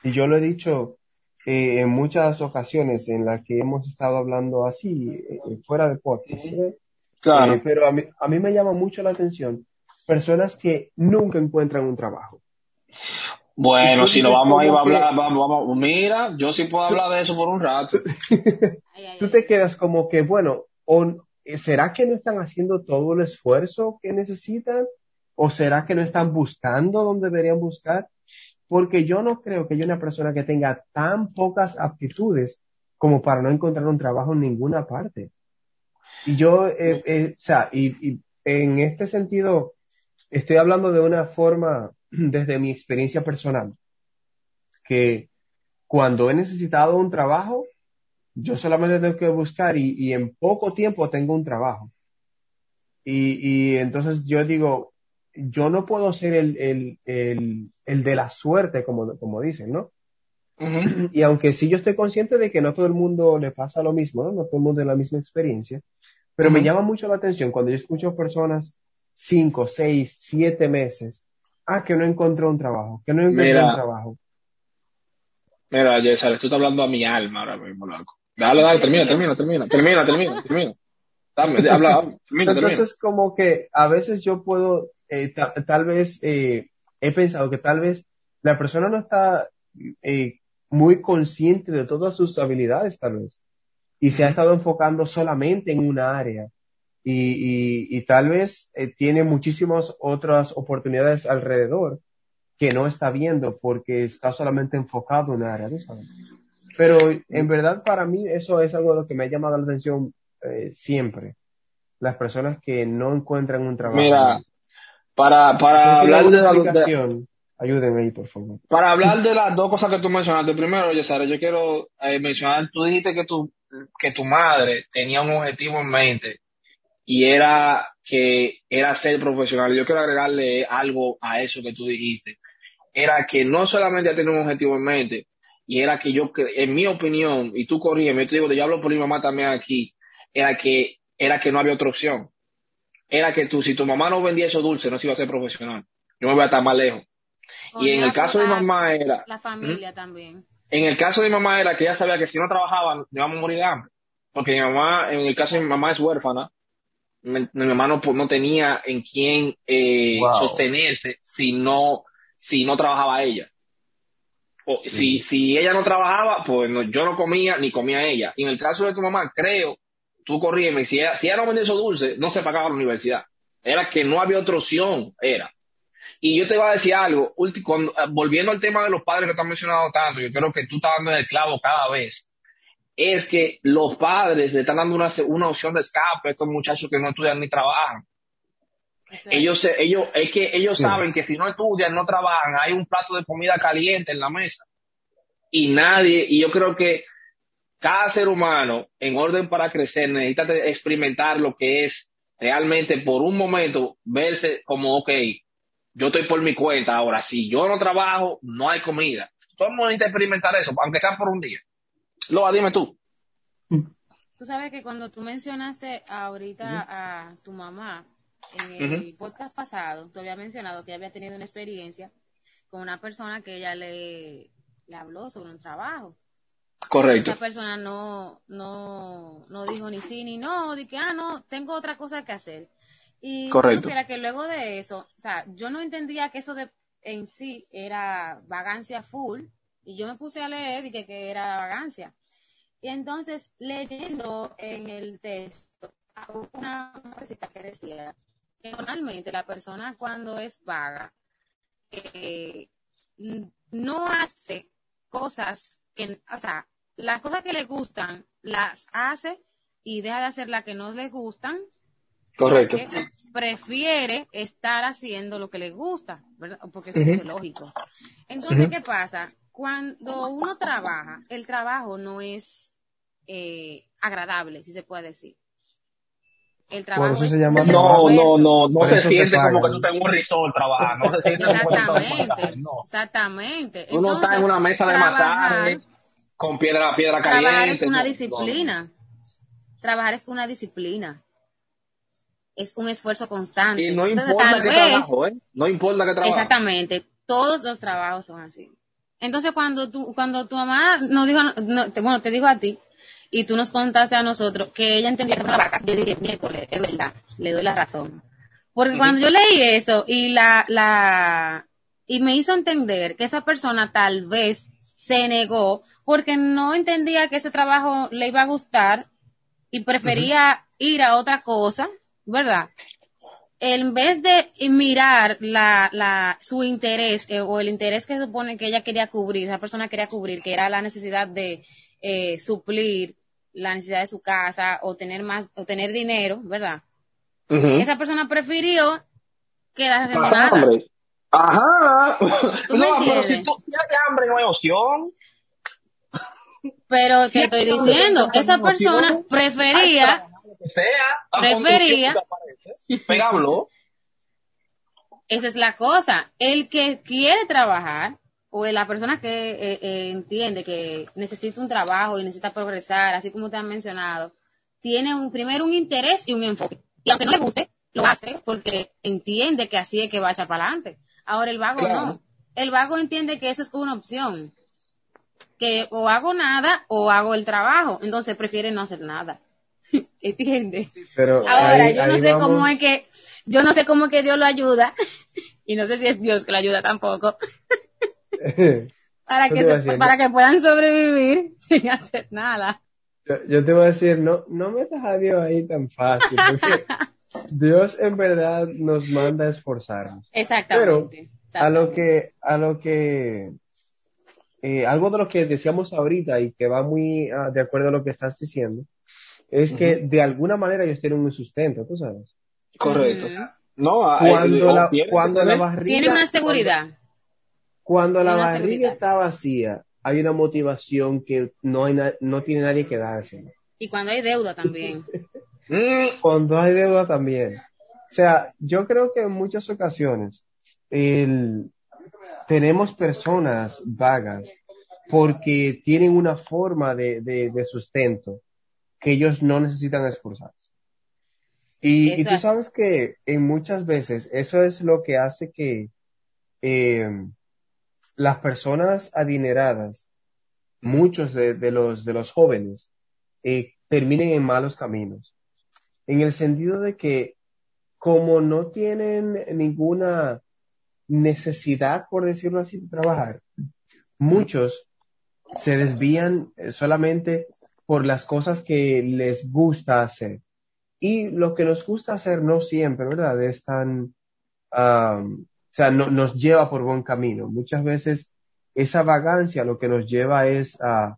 Y yo lo he dicho eh, en muchas ocasiones en las que hemos estado hablando así, eh, fuera de podcast, ¿eh? Claro. Eh, pero a mí, a mí me llama mucho la atención personas que nunca encuentran un trabajo. Bueno, si lo vamos a ir a hablar, vamos, vamos, mira, yo sí puedo hablar de eso por un rato. Tú te quedas como que, bueno, o, ¿será que no están haciendo todo el esfuerzo que necesitan? ¿O será que no están buscando donde deberían buscar? Porque yo no creo que haya una persona que tenga tan pocas aptitudes como para no encontrar un trabajo en ninguna parte. Y yo, eh, eh, o sea, y, y en este sentido, estoy hablando de una forma desde mi experiencia personal, que cuando he necesitado un trabajo, yo solamente tengo que buscar y, y en poco tiempo tengo un trabajo. Y, y entonces yo digo, yo no puedo ser el, el, el, el de la suerte, como, como dicen, ¿no? Y aunque sí yo estoy consciente de que no todo el mundo le pasa lo mismo, ¿no? No todo el mundo tiene la misma experiencia, pero me llama mucho la atención cuando yo escucho personas cinco, seis, siete meses, ah, que no encontró un trabajo, que no encontró Mira. un trabajo. Mira, Yesar, tú estás hablando a mi alma ahora mismo, loco. Dale, dale, termina, termina, termina, termina, termina, termina. Dame, habla, habla, termina, termina. Entonces, como que a veces yo puedo, eh, ta- tal vez, eh, he pensado que tal vez la persona no está eh, muy consciente de todas sus habilidades, tal vez, y se ha estado enfocando solamente en una área. Y, y, y tal vez tiene muchísimas otras oportunidades alrededor que no está viendo porque está solamente enfocado en una área, ¿no sabes? Pero en verdad para mí eso es algo de lo que me ha llamado la atención siempre. Las personas que no encuentran un trabajo. Mira, para, para ¿Tiene hablar de, la- de-? Ayúdenme ahí, por favor. para hablar de las dos cosas que tú mencionaste, primero, Yesara, yo quiero eh, mencionar, tú dijiste que tu, que tu madre tenía un objetivo en mente y era que era ser profesional. Yo quiero agregarle algo a eso que tú dijiste. Era que no solamente tenía un objetivo en mente, y era que yo, en mi opinión, y tú corrígeme, yo te digo, yo hablo por mi mamá también aquí, era que, era que no había otra opción. Era que tú, si tu mamá no vendía esos dulces, no se iba a ser profesional. Yo me voy a estar más lejos. Y en el caso de mamá era, La familia también. en el caso de mi mamá era que ella sabía que si no trabajaba, nos íbamos a morir de hambre. Porque mi mamá, en el caso de mi mamá es huérfana, mi, mi mamá no, no tenía en quién eh, Wow. sostenerse si no, si no trabajaba ella. O Sí. si, si ella no trabajaba, pues no- yo no comía ni comía ella. Y en el caso de tu mamá, creo, tú corrígeme, si ella, si ella no vendía esos dulces, no se pagaba la universidad. Era que no había otra opción, era. Y yo te iba a decir algo, cuando- eh, volviendo al tema de los padres que te han mencionado tanto, yo creo que tú estás dando el clavo cada vez, es que los padres le están dando una, una opción de escape a estos muchachos que no estudian ni trabajan. Es. Ellos, se- ellos, es que ellos Sí. saben que si no estudian, no trabajan, hay un plato de comida caliente en la mesa. Y nadie, y yo creo que cada ser humano, en orden para crecer, necesita experimentar lo que es realmente por un momento verse como, ok, yo estoy por mi cuenta ahora, si yo no trabajo, no hay comida. Todo el mundo necesita experimentar eso, aunque sea por un día. Loa, dime tú. Tú sabes que cuando tú mencionaste ahorita a tu mamá, en el podcast pasado, tú habías mencionado que había tenido una experiencia con una persona que ella le, le habló sobre un trabajo. Correcto. Esa persona no, no, no dijo ni sí ni no, que, ah, no, tengo otra cosa que hacer. Y Correcto. supiera que luego de eso, o sea, yo no entendía que eso de en sí era vagancia full, y yo me puse a leer y que, que era vagancia. Y entonces, leyendo en el texto, una, una cita que decía que normalmente la persona cuando es vaga, eh, no hace cosas que, o sea, las cosas que le gustan, las hace y deja de hacer las que no le gustan Correcto. prefiere estar haciendo lo que le gusta, ¿verdad? Porque eso es lógico. Entonces, ¿qué pasa? Cuando uno trabaja, el trabajo no es eh, agradable, si se puede decir. El trabajo eso se llama No, no, no, no se siente como que tú estás en un resort trabajando, no se siente como que tú estás en un Exactamente, no. exactamente. Uno está en Entonces, una mesa de trabajar- masaje con piedra, piedra caliente. Trabajar es una no, disciplina. Trabajar es una disciplina. Es un esfuerzo constante. Y no Entonces, importa qué vez, trabajo, ¿eh? No importa qué trabajo. Exactamente. Todos los trabajos son así. Entonces, cuando tu, cuando tu mamá nos dijo, no, te- bueno, te dijo a ti, y tú nos contaste a nosotros que ella entendía que vaca, yo dije, miércoles, es verdad, le doy la razón. Porque cuando yo leí eso y la, la, y me hizo entender que esa persona tal vez se negó porque no entendía que ese trabajo le iba a gustar y prefería ir a otra cosa, ¿verdad? En vez de mirar la, la, su interés eh, o el interés que supone que ella quería cubrir, esa persona quería cubrir, que era la necesidad de eh, suplir la necesidad de su casa o tener más, o tener dinero, ¿verdad? Esa persona prefirió quedarse haciendo Pasa nada. Ajá. ¿Tú me no, pero si tú si hay hambre no hay opción. Pero te estoy diciendo, esa persona prefería, sea. Prefería- esa es la cosa, el que quiere trabajar o la persona que eh, eh, entiende que necesita un trabajo y necesita progresar, así como te han mencionado, tiene un primero un interés y un enfoque. Y aunque no le guste, lo hace porque entiende que así es que va a echar para adelante. Ahora el vago Claro. no. El vago entiende que eso es una opción. Que o hago nada o hago el trabajo. Entonces prefiere no hacer nada. ¿Entiendes? Pero Ahora, ahí- yo no sé vamos- cómo es que, yo no sé cómo es que Dios lo ayuda. y no sé si es Dios que lo ayuda tampoco. Para que, se- para que puedan sobrevivir sin hacer nada. Yo, yo te voy a decir, no, no metas a Dios ahí tan fácil, porque Dios en verdad nos manda a esforzarnos. Exactamente. A lo que, a lo que, eh, algo de lo que decíamos ahorita y que va muy ah, de acuerdo a lo que estás diciendo, es que de alguna manera ellos tienen un sustento, tú sabes. Correcto. No, a- Cuando eh, la, cuando la barriga, Tiene una seguridad. cuando la barriga seguridad. está vacía, hay una motivación que no hay na- no tiene nadie que darse. Y cuando hay deuda también. Mm, Cuando hay deuda también. O sea, yo creo que en muchas ocasiones el- tenemos personas vagas porque tienen una forma de, de- de sustento que ellos no necesitan esforzarse. Y, y tú sabes que en muchas veces eso es lo que hace que eh, las personas adineradas, muchos de, de los, de los jóvenes, eh, terminen en malos caminos. En el sentido de que como no tienen ninguna necesidad, por decirlo así, de trabajar, muchos se desvían eh, solamente por las cosas que les gusta hacer. Y lo que nos gusta hacer no siempre, ¿verdad? Es tan, am, o sea, no, nos lleva por buen camino. Muchas veces esa vagancia lo que nos lleva es a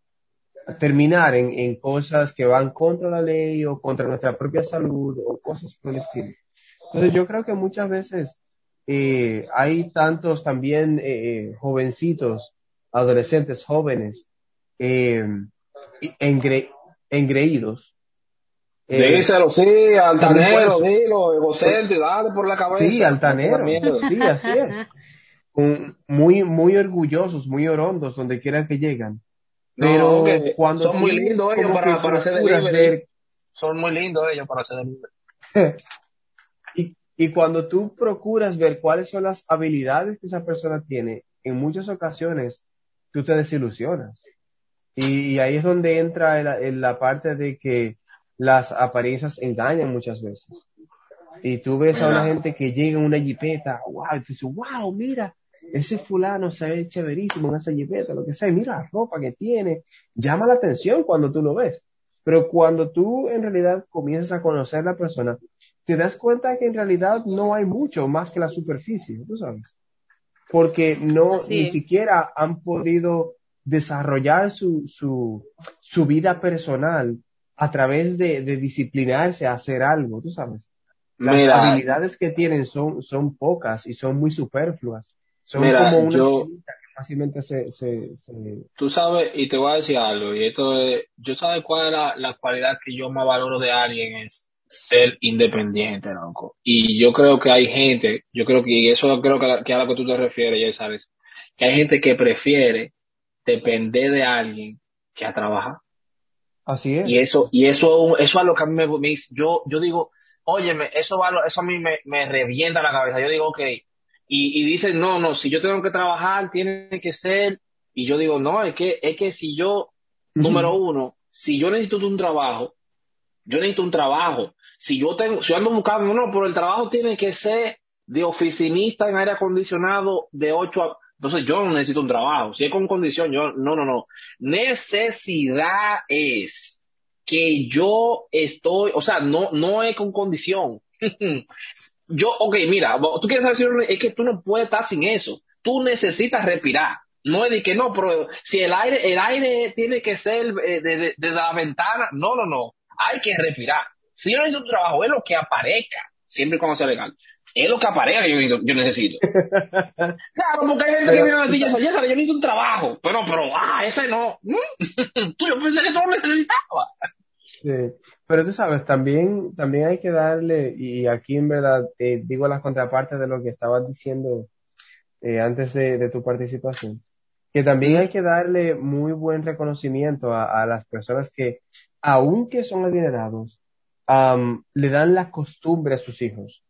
terminar en, en cosas que van contra la ley o contra nuestra propia salud o cosas por el estilo. Entonces yo creo que muchas veces eh, hay tantos también eh, jovencitos, adolescentes jóvenes, eh, engre- engreídos Eh, Díselo, sí, altanero, dilo, egocéntrico, dale por la cabeza. Sí, altanero. Sí, así es. Un- muy, muy orgullosos, muy orondos, donde quiera que llegan. Pero cuando son muy lindos ellos para, para hacer ver- Son muy lindos ellos para hacer delivery. y, y cuando tú procuras ver cuáles son las habilidades que esa persona tiene, en muchas ocasiones tú te desilusionas. Y, y ahí es donde entra en la, en la parte de que las apariencias engañan muchas veces. Y tú ves a una gente que llega en una jipeta, wow, y tú dices, wow, mira, ese fulano se ve chéverísimo en esa jipeta, lo que sea, y mira la ropa que tiene, llama la atención cuando tú lo ves. Pero cuando tú en realidad comienzas a conocer a la persona, te das cuenta que en realidad no hay mucho más que la superficie, tú sabes. Porque no, Así ni siquiera han podido desarrollar su, su, su vida personal a través de, de disciplinarse a hacer algo, tú sabes. Las Mira, habilidades que tienen son, son pocas y son muy superfluas. Son Mira, como una yo- que fácilmente se, se, se- tú sabes, y te voy a decir algo, y esto es, yo sabes cuál es la, la cualidad que yo más valoro de alguien es ser independiente, loco. Y yo creo que hay gente, yo creo que, y eso creo que, que a lo que tú te refieres, ya sabes, que hay gente que prefiere depender de alguien que a trabajar. Así es. Y eso, y eso, eso es lo que a mí me, me- yo, yo digo, óyeme, eso va, a eso a mí me, me revienta la cabeza. Yo digo, ok, y, y dicen, no, no, si yo tengo que trabajar, tiene que ser, y yo digo, no, es que, es que si yo, número uno, si yo necesito un trabajo, yo necesito un trabajo. Si yo tengo, si yo ando buscando, no, pero el trabajo tiene que ser de oficinista en aire acondicionado de 8 a, entonces yo no necesito un trabajo. Si es con condición, yo, no, no, no. Necesidad es que yo estoy, o sea, no, no es con condición. yo, ok, mira, tú quieres saber si es que tú no puedes estar sin eso. Tú necesitas respirar. No es de que no, pero si el aire, el aire tiene que ser eh, de, de- de la ventana, no, no, no. Hay que respirar. Si yo necesito un trabajo, es lo que aparezca, siempre y cuando sea legal. Es lo que aparezca que yo necesito. Yo necesito. claro, porque hay gente que viene a decir, "Yesar, Yesar, yo necesito un trabajo. Pero, pero, ah, ese no. tú yo pensé que eso lo necesitaba. Sí. Pero tú sabes, también, también hay que darle, y aquí en verdad eh, digo las contrapartes de lo que estabas diciendo eh, antes de, de tu participación, que también hay que darle muy buen reconocimiento a, a las personas que, aunque son adinerados, am, le dan la costumbre a sus hijos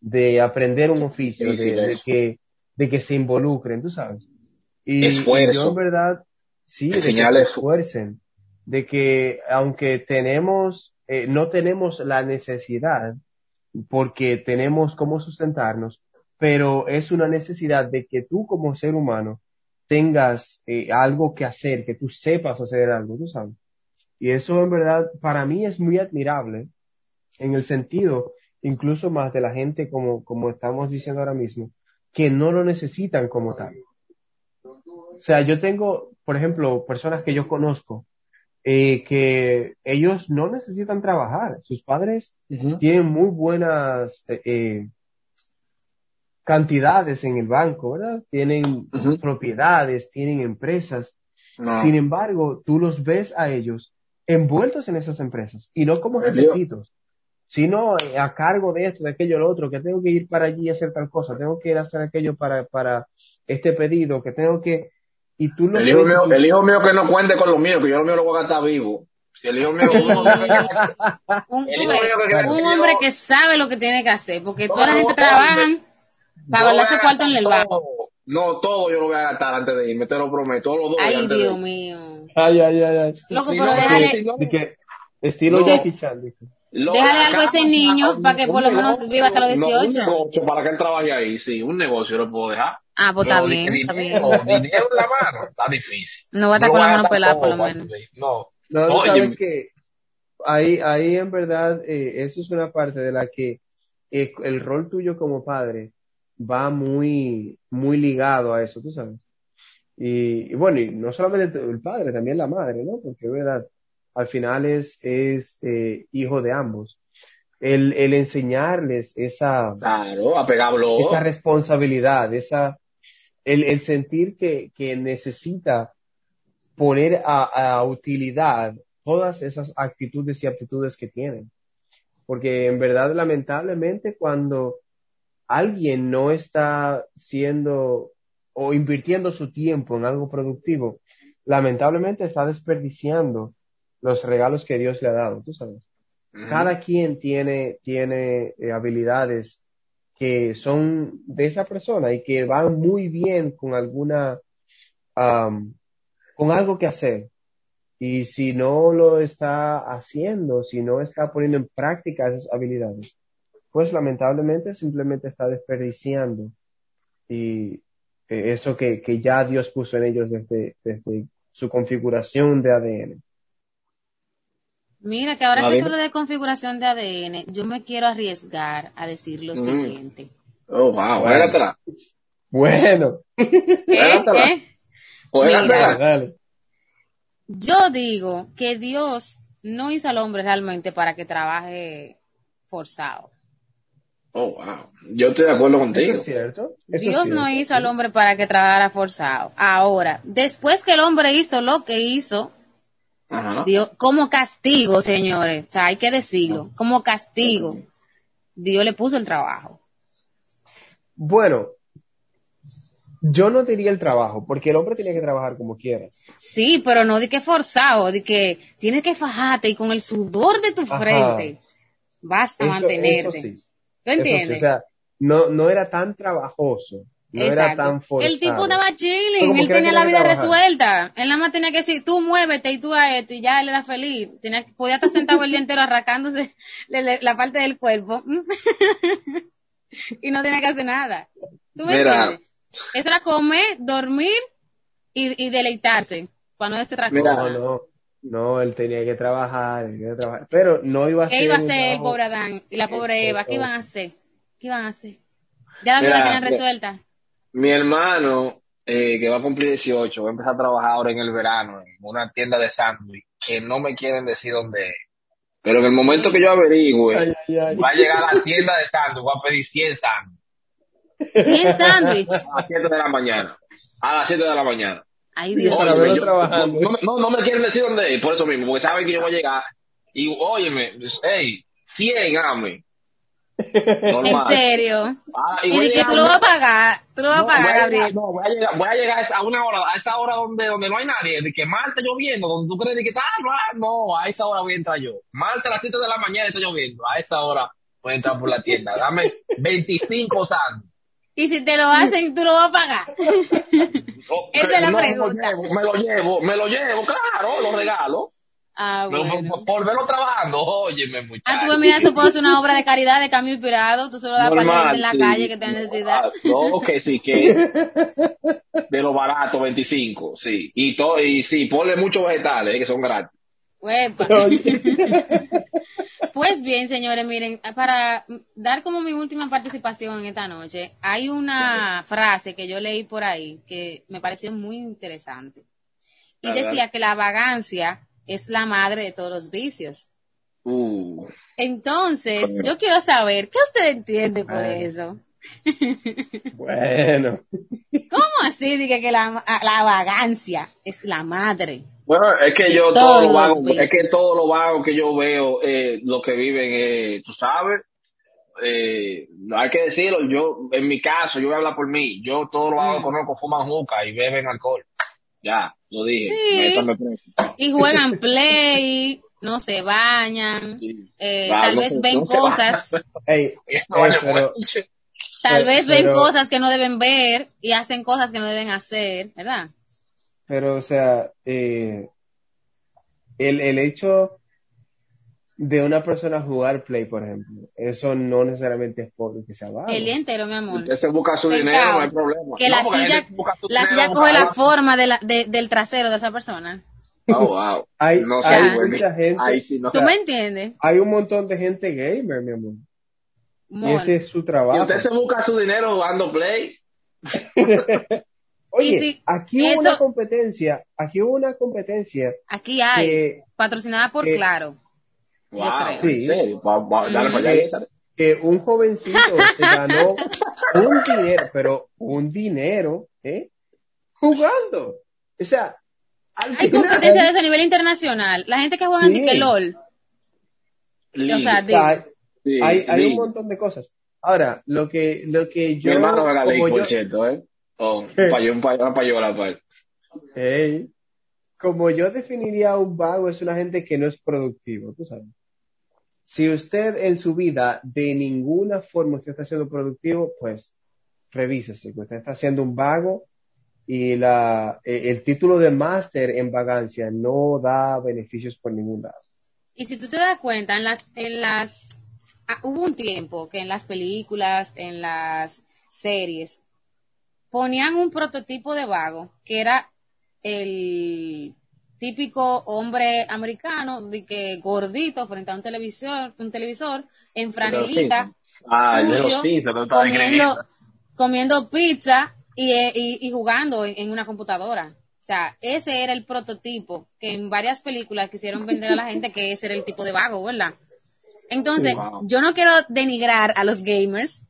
de aprender un oficio, de, que, de que se involucren, tú sabes. Y, Esfuerzo. y yo en verdad, sí, de que se esfuercen, de que aunque tenemos, eh, no tenemos la necesidad, porque tenemos cómo sustentarnos, pero es una necesidad de que tú como ser humano tengas eh, algo que hacer, que tú sepas hacer algo, tú sabes. Y eso en verdad para mí es muy admirable en el sentido incluso más de la gente como, como estamos diciendo ahora mismo, que no lo necesitan como tal. O sea, yo tengo, por ejemplo, personas que yo conozco eh, que ellos no necesitan trabajar. Sus padres tienen muy buenas eh, eh, cantidades en el banco, ¿verdad? Tienen propiedades, tienen empresas. No. Sin embargo, tú los ves a ellos envueltos en esas empresas y no como jefecitos, sino eh, a cargo de esto, de aquello, lo otro, que tengo que ir para allí a hacer tal cosa, tengo que ir a hacer aquello para, para este pedido, que tengo que... Y tú los El hijo, mío, el hijo mío que no cuente con lo mío, que yo lo mío lo voy a gastar vivo. Si el hijo mío, uno- Un, El tú hijo ves, mío que- un yo- hombre que sabe lo que tiene que hacer, porque toda la gente no, trabajan para a cuarto en el todo. No, todo yo lo voy a gastar antes de irme, te lo prometo, todos los dos. Ay, Dios mío. Ay, ay, ay, ay. Loco, pero no, déjale, estilo No. Jackie Chan, dijo. lo déjale de algo a ese niño para que por lo menos negocio, viva hasta los no, 18. un negocio para que él trabaje ahí, sí, un negocio lo puedo dejar. Ah, pues está bien, está dinero, bien. dinero en la mano, está difícil. No va a estar No con la mano pelada, por lo menos. No. No, sabes que ahí, ahí en verdad, eh, eso es una parte de la que eh, el rol tuyo como padre va muy, muy ligado a eso, tú sabes. Y, y bueno, y no solamente el padre, también la madre, ¿no? Porque, verdad, al final es, es eh, hijo de ambos. El, el enseñarles esa, Claro, esa responsabilidad, esa, el, el sentir que, que necesita poner a, a utilidad todas esas actitudes y aptitudes que tienen. Porque en verdad, lamentablemente, cuando alguien no está siendo o invirtiendo su tiempo en algo productivo, lamentablemente está desperdiciando los regalos que Dios le ha dado, tú sabes. Cada quien tiene, tiene eh, habilidades que son de esa persona y que van muy bien con alguna, am, con algo que hacer. Y si no lo está haciendo, si no está poniendo en práctica esas habilidades, pues lamentablemente simplemente está desperdiciando y eh, eso que, que ya Dios puso en ellos desde, desde su configuración de ADN. Mira, que ahora A que ver. tú hablas de configuración de ADN, yo me quiero arriesgar a decir lo Mm. siguiente. Oh, wow, juégatela. Bueno, ¿Eh? Juégatela. ¿Eh? Juégatela. dale. Yo digo que Dios no hizo al hombre realmente para que trabaje forzado. Oh, wow. Yo estoy de acuerdo Eso contigo. es cierto. Eso Dios es no hizo al hombre para que trabajara forzado. Ahora, después que el hombre hizo lo que hizo, Ajá. Dios, como castigo, señores, o sea, hay que decirlo, como castigo, Dios le puso el trabajo. Bueno, yo no diría el trabajo, porque el hombre tiene que trabajar como quiera. Sí, pero no de que forzado, de que tienes que fajarte y con el sudor de tu Ajá. frente vas a Eso, mantenerte. eso sí. ¿Tú Eso sí, entiendes? o sea, no, no era tan trabajoso, no era Exacto. tan forzado. El tipo estaba chilling, él tenía la vida trabajar. resuelta. Él nada más tenía que decir, tú muévete y tú a esto, y ya él era feliz. Tenía, podía estar sentado el día entero arrancándose le- le- la parte del cuerpo. y no tenía que hacer nada. ¿Tú me Mira. entiendes? Eso era comer, dormir y, y deleitarse. Cuando es otra Mira. cosa. No, no, no, él tenía que trabajar, él tenía que trabajar, pero no iba a ser ¿Qué iba a hacer el pobre Adán y la pobre Eva? ¿Qué iban a hacer? ¿Qué iban a hacer? Ya la vida la tenían resuelta. Mi hermano, eh, que va a cumplir 18, va a empezar a trabajar ahora en el verano en una tienda de sándwich, que no me quieren decir dónde es. Pero en el momento que yo averigüe, Ay, ay, ay. va a llegar a la tienda de sándwich, va a pedir 100 sándwiches 100 sándwich. a las 7 de la mañana. A las 7 de la mañana. Ay, Dios. No, no, no me quieren decir dónde es, por eso mismo, porque saben que yo voy a llegar. Y óyeme, hey, 100 ame. En serio. Ah, Y de que tú lo vas a pagar. Tú lo vas a No, pagar, voy a llegar- Gabriel. no, voy a llegar, voy a llegar a una hora, a esa hora donde, donde no hay nadie, de que Marta está lloviendo, donde tú crees de que está, ah, no, a esa hora voy a entrar yo. Marta a las 7 de la mañana está lloviendo, a esa hora voy a entrar por la tienda. Dame 25 sándwiches. Y si te lo hacen, tú lo vas a pagar. Esa es la no, pregunta. Me lo, llevo, me lo llevo, me lo llevo, claro, lo regalo. Ah, bueno. por, por verlo trabajando, óyeme, Ah, muchacho. tú ves, mira, eso puede ser una obra de caridad de cambio inspirado. Tú solo das para la gente en la sí. calle que tiene necesidad. Ah, No, que sí, que de lo barato, 25, sí. Y, to, y sí, ponle muchos vegetales, eh, que son gratis. Pues bien, señores, miren, para dar como mi última participación en esta noche, hay una frase que yo leí por ahí que me pareció muy interesante. Y decía que la vagancia es la madre de todos los vicios. Uh, Entonces, yo quiero saber, ¿qué usted entiende por eso? Bueno, ¿Cómo así? Dice que la, la vagancia es la madre. Bueno, es que yo todo lo vago, es que todo lo vago que yo veo, eh, lo que viven, eh, tú sabes, eh, no hay que decirlo, yo, en mi caso, yo voy a hablar por mí, yo todo lo vago Mm. que conozco fuman juca y beben alcohol. Ya, lo dije, Sí. Y juegan play, no se bañan, Sí. eh, Va, tal no vez ven no cosas, ey, Eh, pero- tal Pero- vez ven pero- cosas que no deben ver y hacen cosas que no deben hacer, ¿verdad? pero o sea, eh, el, el hecho de una persona jugar play, por ejemplo, eso no necesariamente es porque sea vago. El día entero, mi amor. Usted se busca su dinero, no hay problema. Que No, la silla, que la dinero silla coge la forma de la, de- del trasero de esa persona. Oh, wow. Hay, No sé, hay mucha gente, Ahí sí no ¿Tú me entiendes? hay un montón de gente gamer, mi amor. Y Mon. ese es su Y trabajo. usted se busca su dinero jugando play. Oye, Y si aquí hubo eso- una competencia, aquí hubo una competencia Aquí hay, que, patrocinada por que- Claro. Wow. Sí. en serio. Va- va- dale Mm. para allá, que un jovencito se ganó un dinero, pero un dinero, ¿eh? Jugando. O sea, al Hay final- competencia de eso a nivel internacional. La gente que juega Sí. en LOL. O sea, hay, Sí, hay, hay sí. un montón de cosas. Ahora, lo que, lo que Mi yo, hermano juega League, como por yo, cierto, ¿eh? O un ¿Qué? payo, un payo, una payola, pues. Ey, como yo definiría a un vago, es una gente que no es productivo, tú sabes. Si usted en su vida de ninguna forma usted está siendo productivo, pues revísese que usted está siendo un vago y la, eh, el título de máster en vagancia no da beneficios por ningún lado. Y si tú te das cuenta, en las, en las, ah, hubo un tiempo que en las películas, en las series, ponían un prototipo de vago que era el típico hombre americano de que gordito frente a un televisor, un televisor en franelita, Ah, comiendo, pizza y, eh, y, y jugando en, una computadora. O sea, ese era el prototipo que en varias películas quisieron vender a la gente que ese era el tipo de vago, ¿verdad? Entonces, Wow. yo no quiero denigrar a los gamers,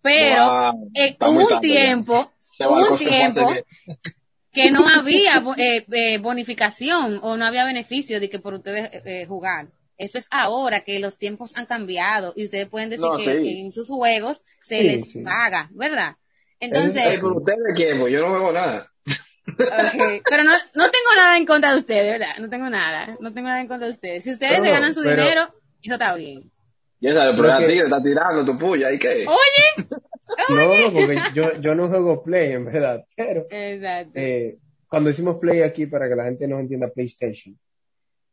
pero Wow, eh, hubo un tiempo, hubo un tiempo que- no había eh, eh, bonificación o no había beneficio de que por ustedes eh, eh, jugar. Eso es ahora que los tiempos han cambiado y ustedes pueden decir No, que, sí. que en sus juegos se Sí, les sí. paga, ¿verdad? Entonces, pero ustedes quién, pues yo no juego nada. ok, pero no, no tengo nada en contra de ustedes, ¿verdad? No tengo nada, no tengo nada en contra de ustedes. Si ustedes No, se ganan su pero- dinero, eso está bien. Ya sabes, pero a que- ti está tirando tu puya, ¿y qué? Oye, No, no, porque yo, yo no juego Play, en verdad, pero exacto. eh, cuando decimos Play aquí, para que la gente nos entienda, PlayStation.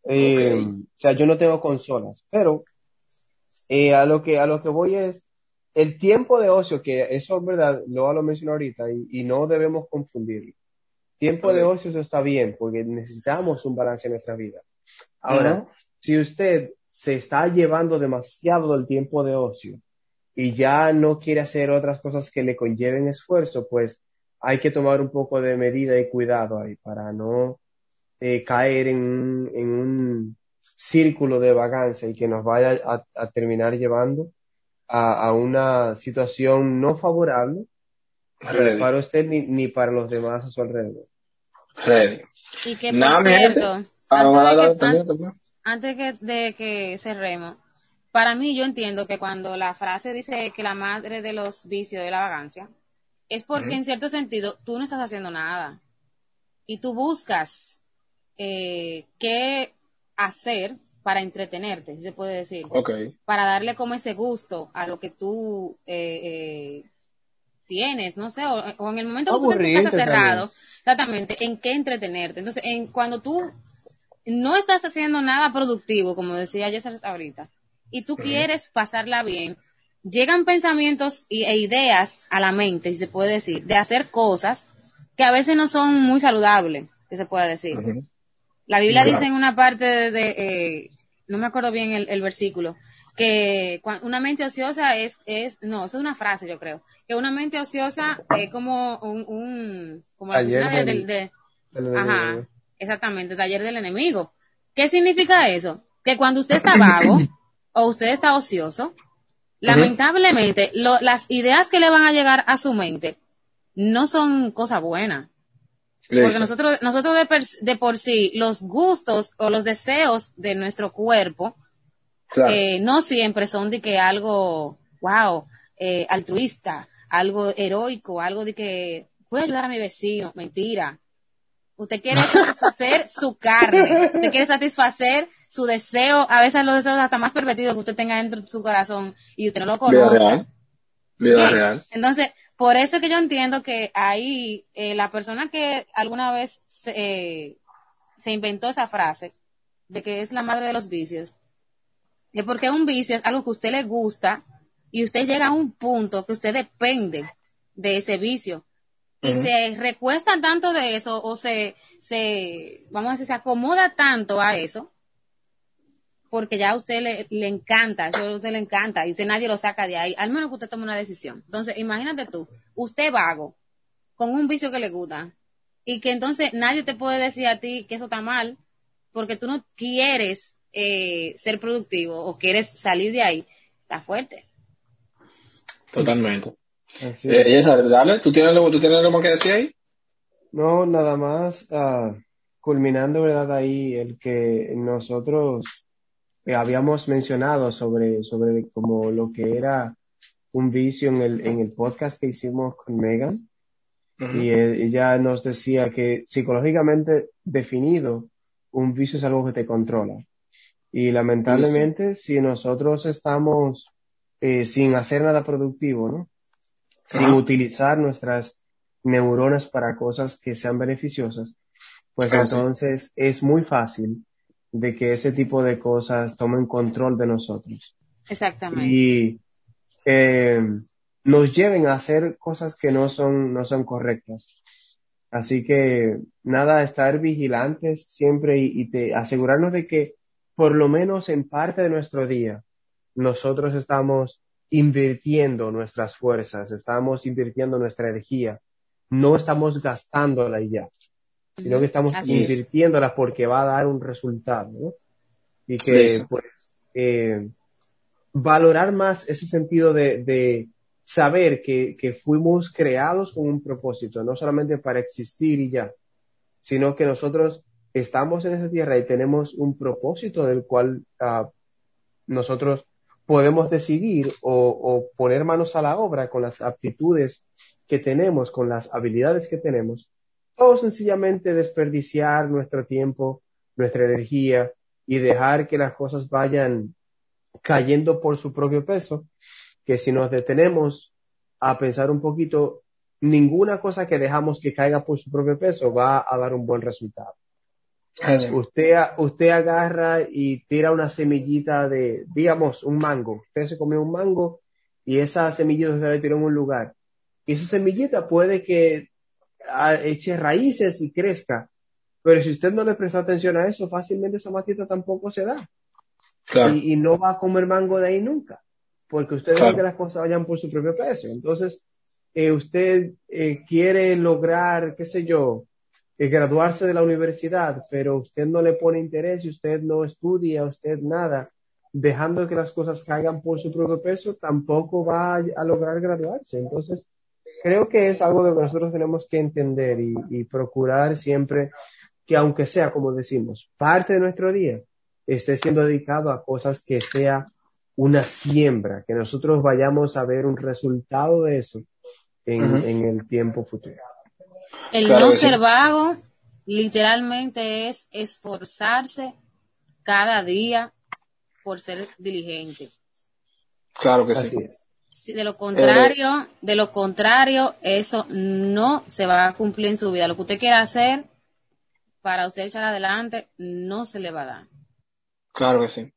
Eh. O sea, yo no tengo consolas, pero eh, a lo que a lo que voy es el tiempo de ocio, que eso es verdad, lo lo mencionó ahorita y, y no debemos confundirlo. Tiempo de ocio eso está bien, porque necesitamos un balance en nuestra vida. Ahora, si usted se está llevando demasiado del tiempo de ocio y ya no quiere hacer otras cosas que le conlleven esfuerzo, pues hay que tomar un poco de medida y cuidado ahí para no eh, caer en, un- en un círculo de vagancia y que nos vaya a, a terminar llevando a, a una situación no favorable Ready. para usted ni, ni para los demás a su alrededor. Ready. Y que por Nada, cierto, Ah, antes de que- antes que- de que cerremos, para mí yo entiendo que cuando la frase dice que la madre de los vicios es la vagancia, es porque en cierto sentido tú no estás haciendo nada y tú buscas eh, qué hacer para entretenerte, si se puede decir, Ok. para darle como ese gusto a lo que tú eh, eh, tienes, no sé, o, o en el momento que tú Aburrirte cerrado, exactamente, en qué entretenerte. Entonces, en, cuando tú no estás haciendo nada productivo, como decía Jessel ahorita, y tú quieres pasarla bien, llegan pensamientos y, e ideas a la mente, si se puede decir, de hacer cosas que a veces no son muy saludables, que se puede decir. La Biblia Claro. dice en una parte de, de, eh, no me acuerdo bien el, el versículo, que una mente ociosa es, es, no, eso es una frase yo creo, que una mente ociosa es como un, un como la oficina de, del- del- de- del ajá, enemigo. exactamente, taller del enemigo. ¿Qué significa eso? Que cuando usted está vago o usted está ocioso, lamentablemente lo- las ideas que le van a llegar a su mente no son cosas buenas. Porque nosotros, nosotros de, per- de por sí, los gustos o los deseos de nuestro cuerpo, Claro. eh, no siempre son de que algo, wow, eh, altruista, algo heroico, algo de que voy a ayudar a mi vecino. Mentira. Usted quiere satisfacer su carne, usted quiere satisfacer su deseo, a veces los deseos hasta más pervertidos que usted tenga dentro de su corazón y usted no lo Vida conozca. real. Real. Entonces, por eso es que yo entiendo que ahí eh, la persona que alguna vez se, eh, se inventó esa frase de que es la madre de los vicios, es porque un vicio es algo que a usted le gusta y usted llega a un punto que usted depende de ese vicio y se recuesta tanto de eso o se, se, vamos a decir, se acomoda tanto a eso porque ya a usted le, le encanta, eso a usted le encanta y usted nadie lo saca de ahí, al menos que usted tome una decisión. Entonces, imagínate tú, usted vago, con un vicio que le gusta, y que entonces nadie te puede decir a ti que eso está mal, porque tú no quieres eh, ser productivo o quieres salir de ahí, está fuerte. Totalmente. Así Eh, dale, ¿tú tienes, algo, ¿tú tienes algo más que decir ahí? No, nada más ah, culminando, ¿verdad? Ahí el que nosotros eh, habíamos mencionado sobre, sobre como lo que era un vicio en el, en el podcast que hicimos con Megan. Y eh, ella nos decía que psicológicamente definido, un vicio es algo que te controla. Y lamentablemente, si nosotros estamos eh, sin hacer nada productivo, ¿no? Sin utilizar nuestras neuronas para cosas que sean beneficiosas, pues entonces es muy fácil de que ese tipo de cosas tomen control de nosotros. Exactamente. Y eh, nos lleven a hacer cosas que no son, no son correctas. Así que nada, estar vigilantes siempre y, y te, asegurarnos de que por lo menos en parte de nuestro día nosotros estamos invirtiendo nuestras fuerzas, estamos invirtiendo nuestra energía, no estamos gastándola y ya, sino que estamos Así es. invirtiéndola porque va a dar un resultado, ¿no? Y que, pues, eh, valorar más ese sentido de, de saber que, que fuimos creados con un propósito, no solamente para existir y ya, sino que nosotros estamos en esa tierra y tenemos un propósito del cual ah, nosotros podemos decidir o, o poner manos a la obra con las aptitudes que tenemos, con las habilidades que tenemos, o sencillamente desperdiciar nuestro tiempo, nuestra energía y dejar que las cosas vayan cayendo por su propio peso, que si nos detenemos a pensar un poquito, ninguna cosa que dejamos que caiga por su propio peso va a dar un buen resultado. Usted, usted agarra y tira una semillita de, digamos, un mango. Usted se comió un mango y esa semillita se la tiró en un lugar. Y esa semillita puede que eche raíces y crezca. Pero si usted no le prestó atención a eso, fácilmente esa matita tampoco se da. Claro. Y, y no va a comer mango de ahí nunca. Porque usted Claro. que las cosas vayan por su propio peso. Entonces, eh, usted eh, quiere lograr, qué sé yo, eh, graduarse de la universidad, pero usted no le pone interés y usted no estudia, usted nada, dejando que las cosas caigan por su propio peso, tampoco va a, a lograr graduarse. Entonces, creo que es algo de lo que nosotros tenemos que entender y, y procurar siempre que aunque sea, como decimos, parte de nuestro día esté siendo dedicado a cosas que sea una siembra, que nosotros vayamos a ver un resultado de eso en, el tiempo futuro. El Claro no sí. ser vago literalmente es esforzarse cada día por ser diligente. Claro que Así sí. es. Si de lo contrario, de lo contrario, eso no se va a cumplir en su vida. Lo que usted quiera hacer para usted echar adelante, no se le va a dar. Claro que sí.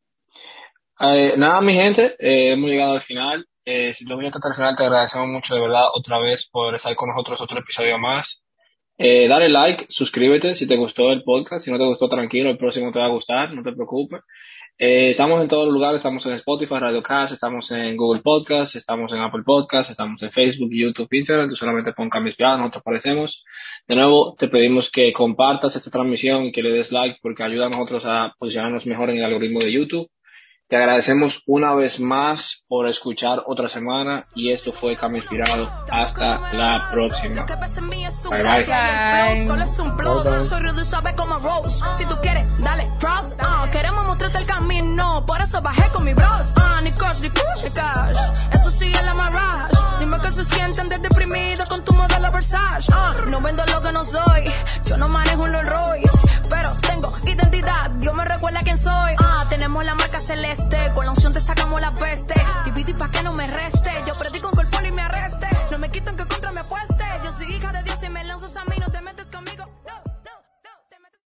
Eh, nada, mi gente, eh, hemos llegado al final. Eh, si lo voy hasta el final, te agradecemos mucho de verdad otra vez por estar con nosotros otro episodio más. Eh, dale like, suscríbete si te gustó el podcast. Si no te gustó, tranquilo, el próximo te va a gustar, no te preocupes. Eh, estamos en todos los lugares, estamos en Spotify, Radio Cast, estamos en Google Podcast, estamos en Apple Podcast, estamos en Facebook, YouTube, Instagram. Tú solamente pon Cambio Inspirado, nosotros aparecemos. De nuevo, te pedimos que compartas esta transmisión y que le des like porque ayuda a nosotros a posicionarnos mejor en el algoritmo de YouTube. Te agradecemos una vez más por escuchar otra semana y esto fue Cambio Inspirado. Hasta la próxima. Bye, bye. Bye. Solo es un plus. Bye, bye. Soy rudo y suave como Rose. Si tú quieres, dale props. Queremos mostrarte el camino. Por eso bajé con mi bros. Ah, ni coach, ni coach, ni cash. Esto sigue la marrash. Dime que se sienten de deprimido con tu modelo Versace. Ah, no vendo lo que no soy. Yo no manejo un Rolls Royce. Pero tengo identidad. Dios me recuerda quién soy. Ah, tenemos la marca celeste. Con la unción te sacamos la peste. Dividí pa' que no me reste. Yo predico en cuerpo y me arreste. No me quitan que contra me apueste. Yo soy hija de Dios y me lanzas a mí. No te metes conmigo.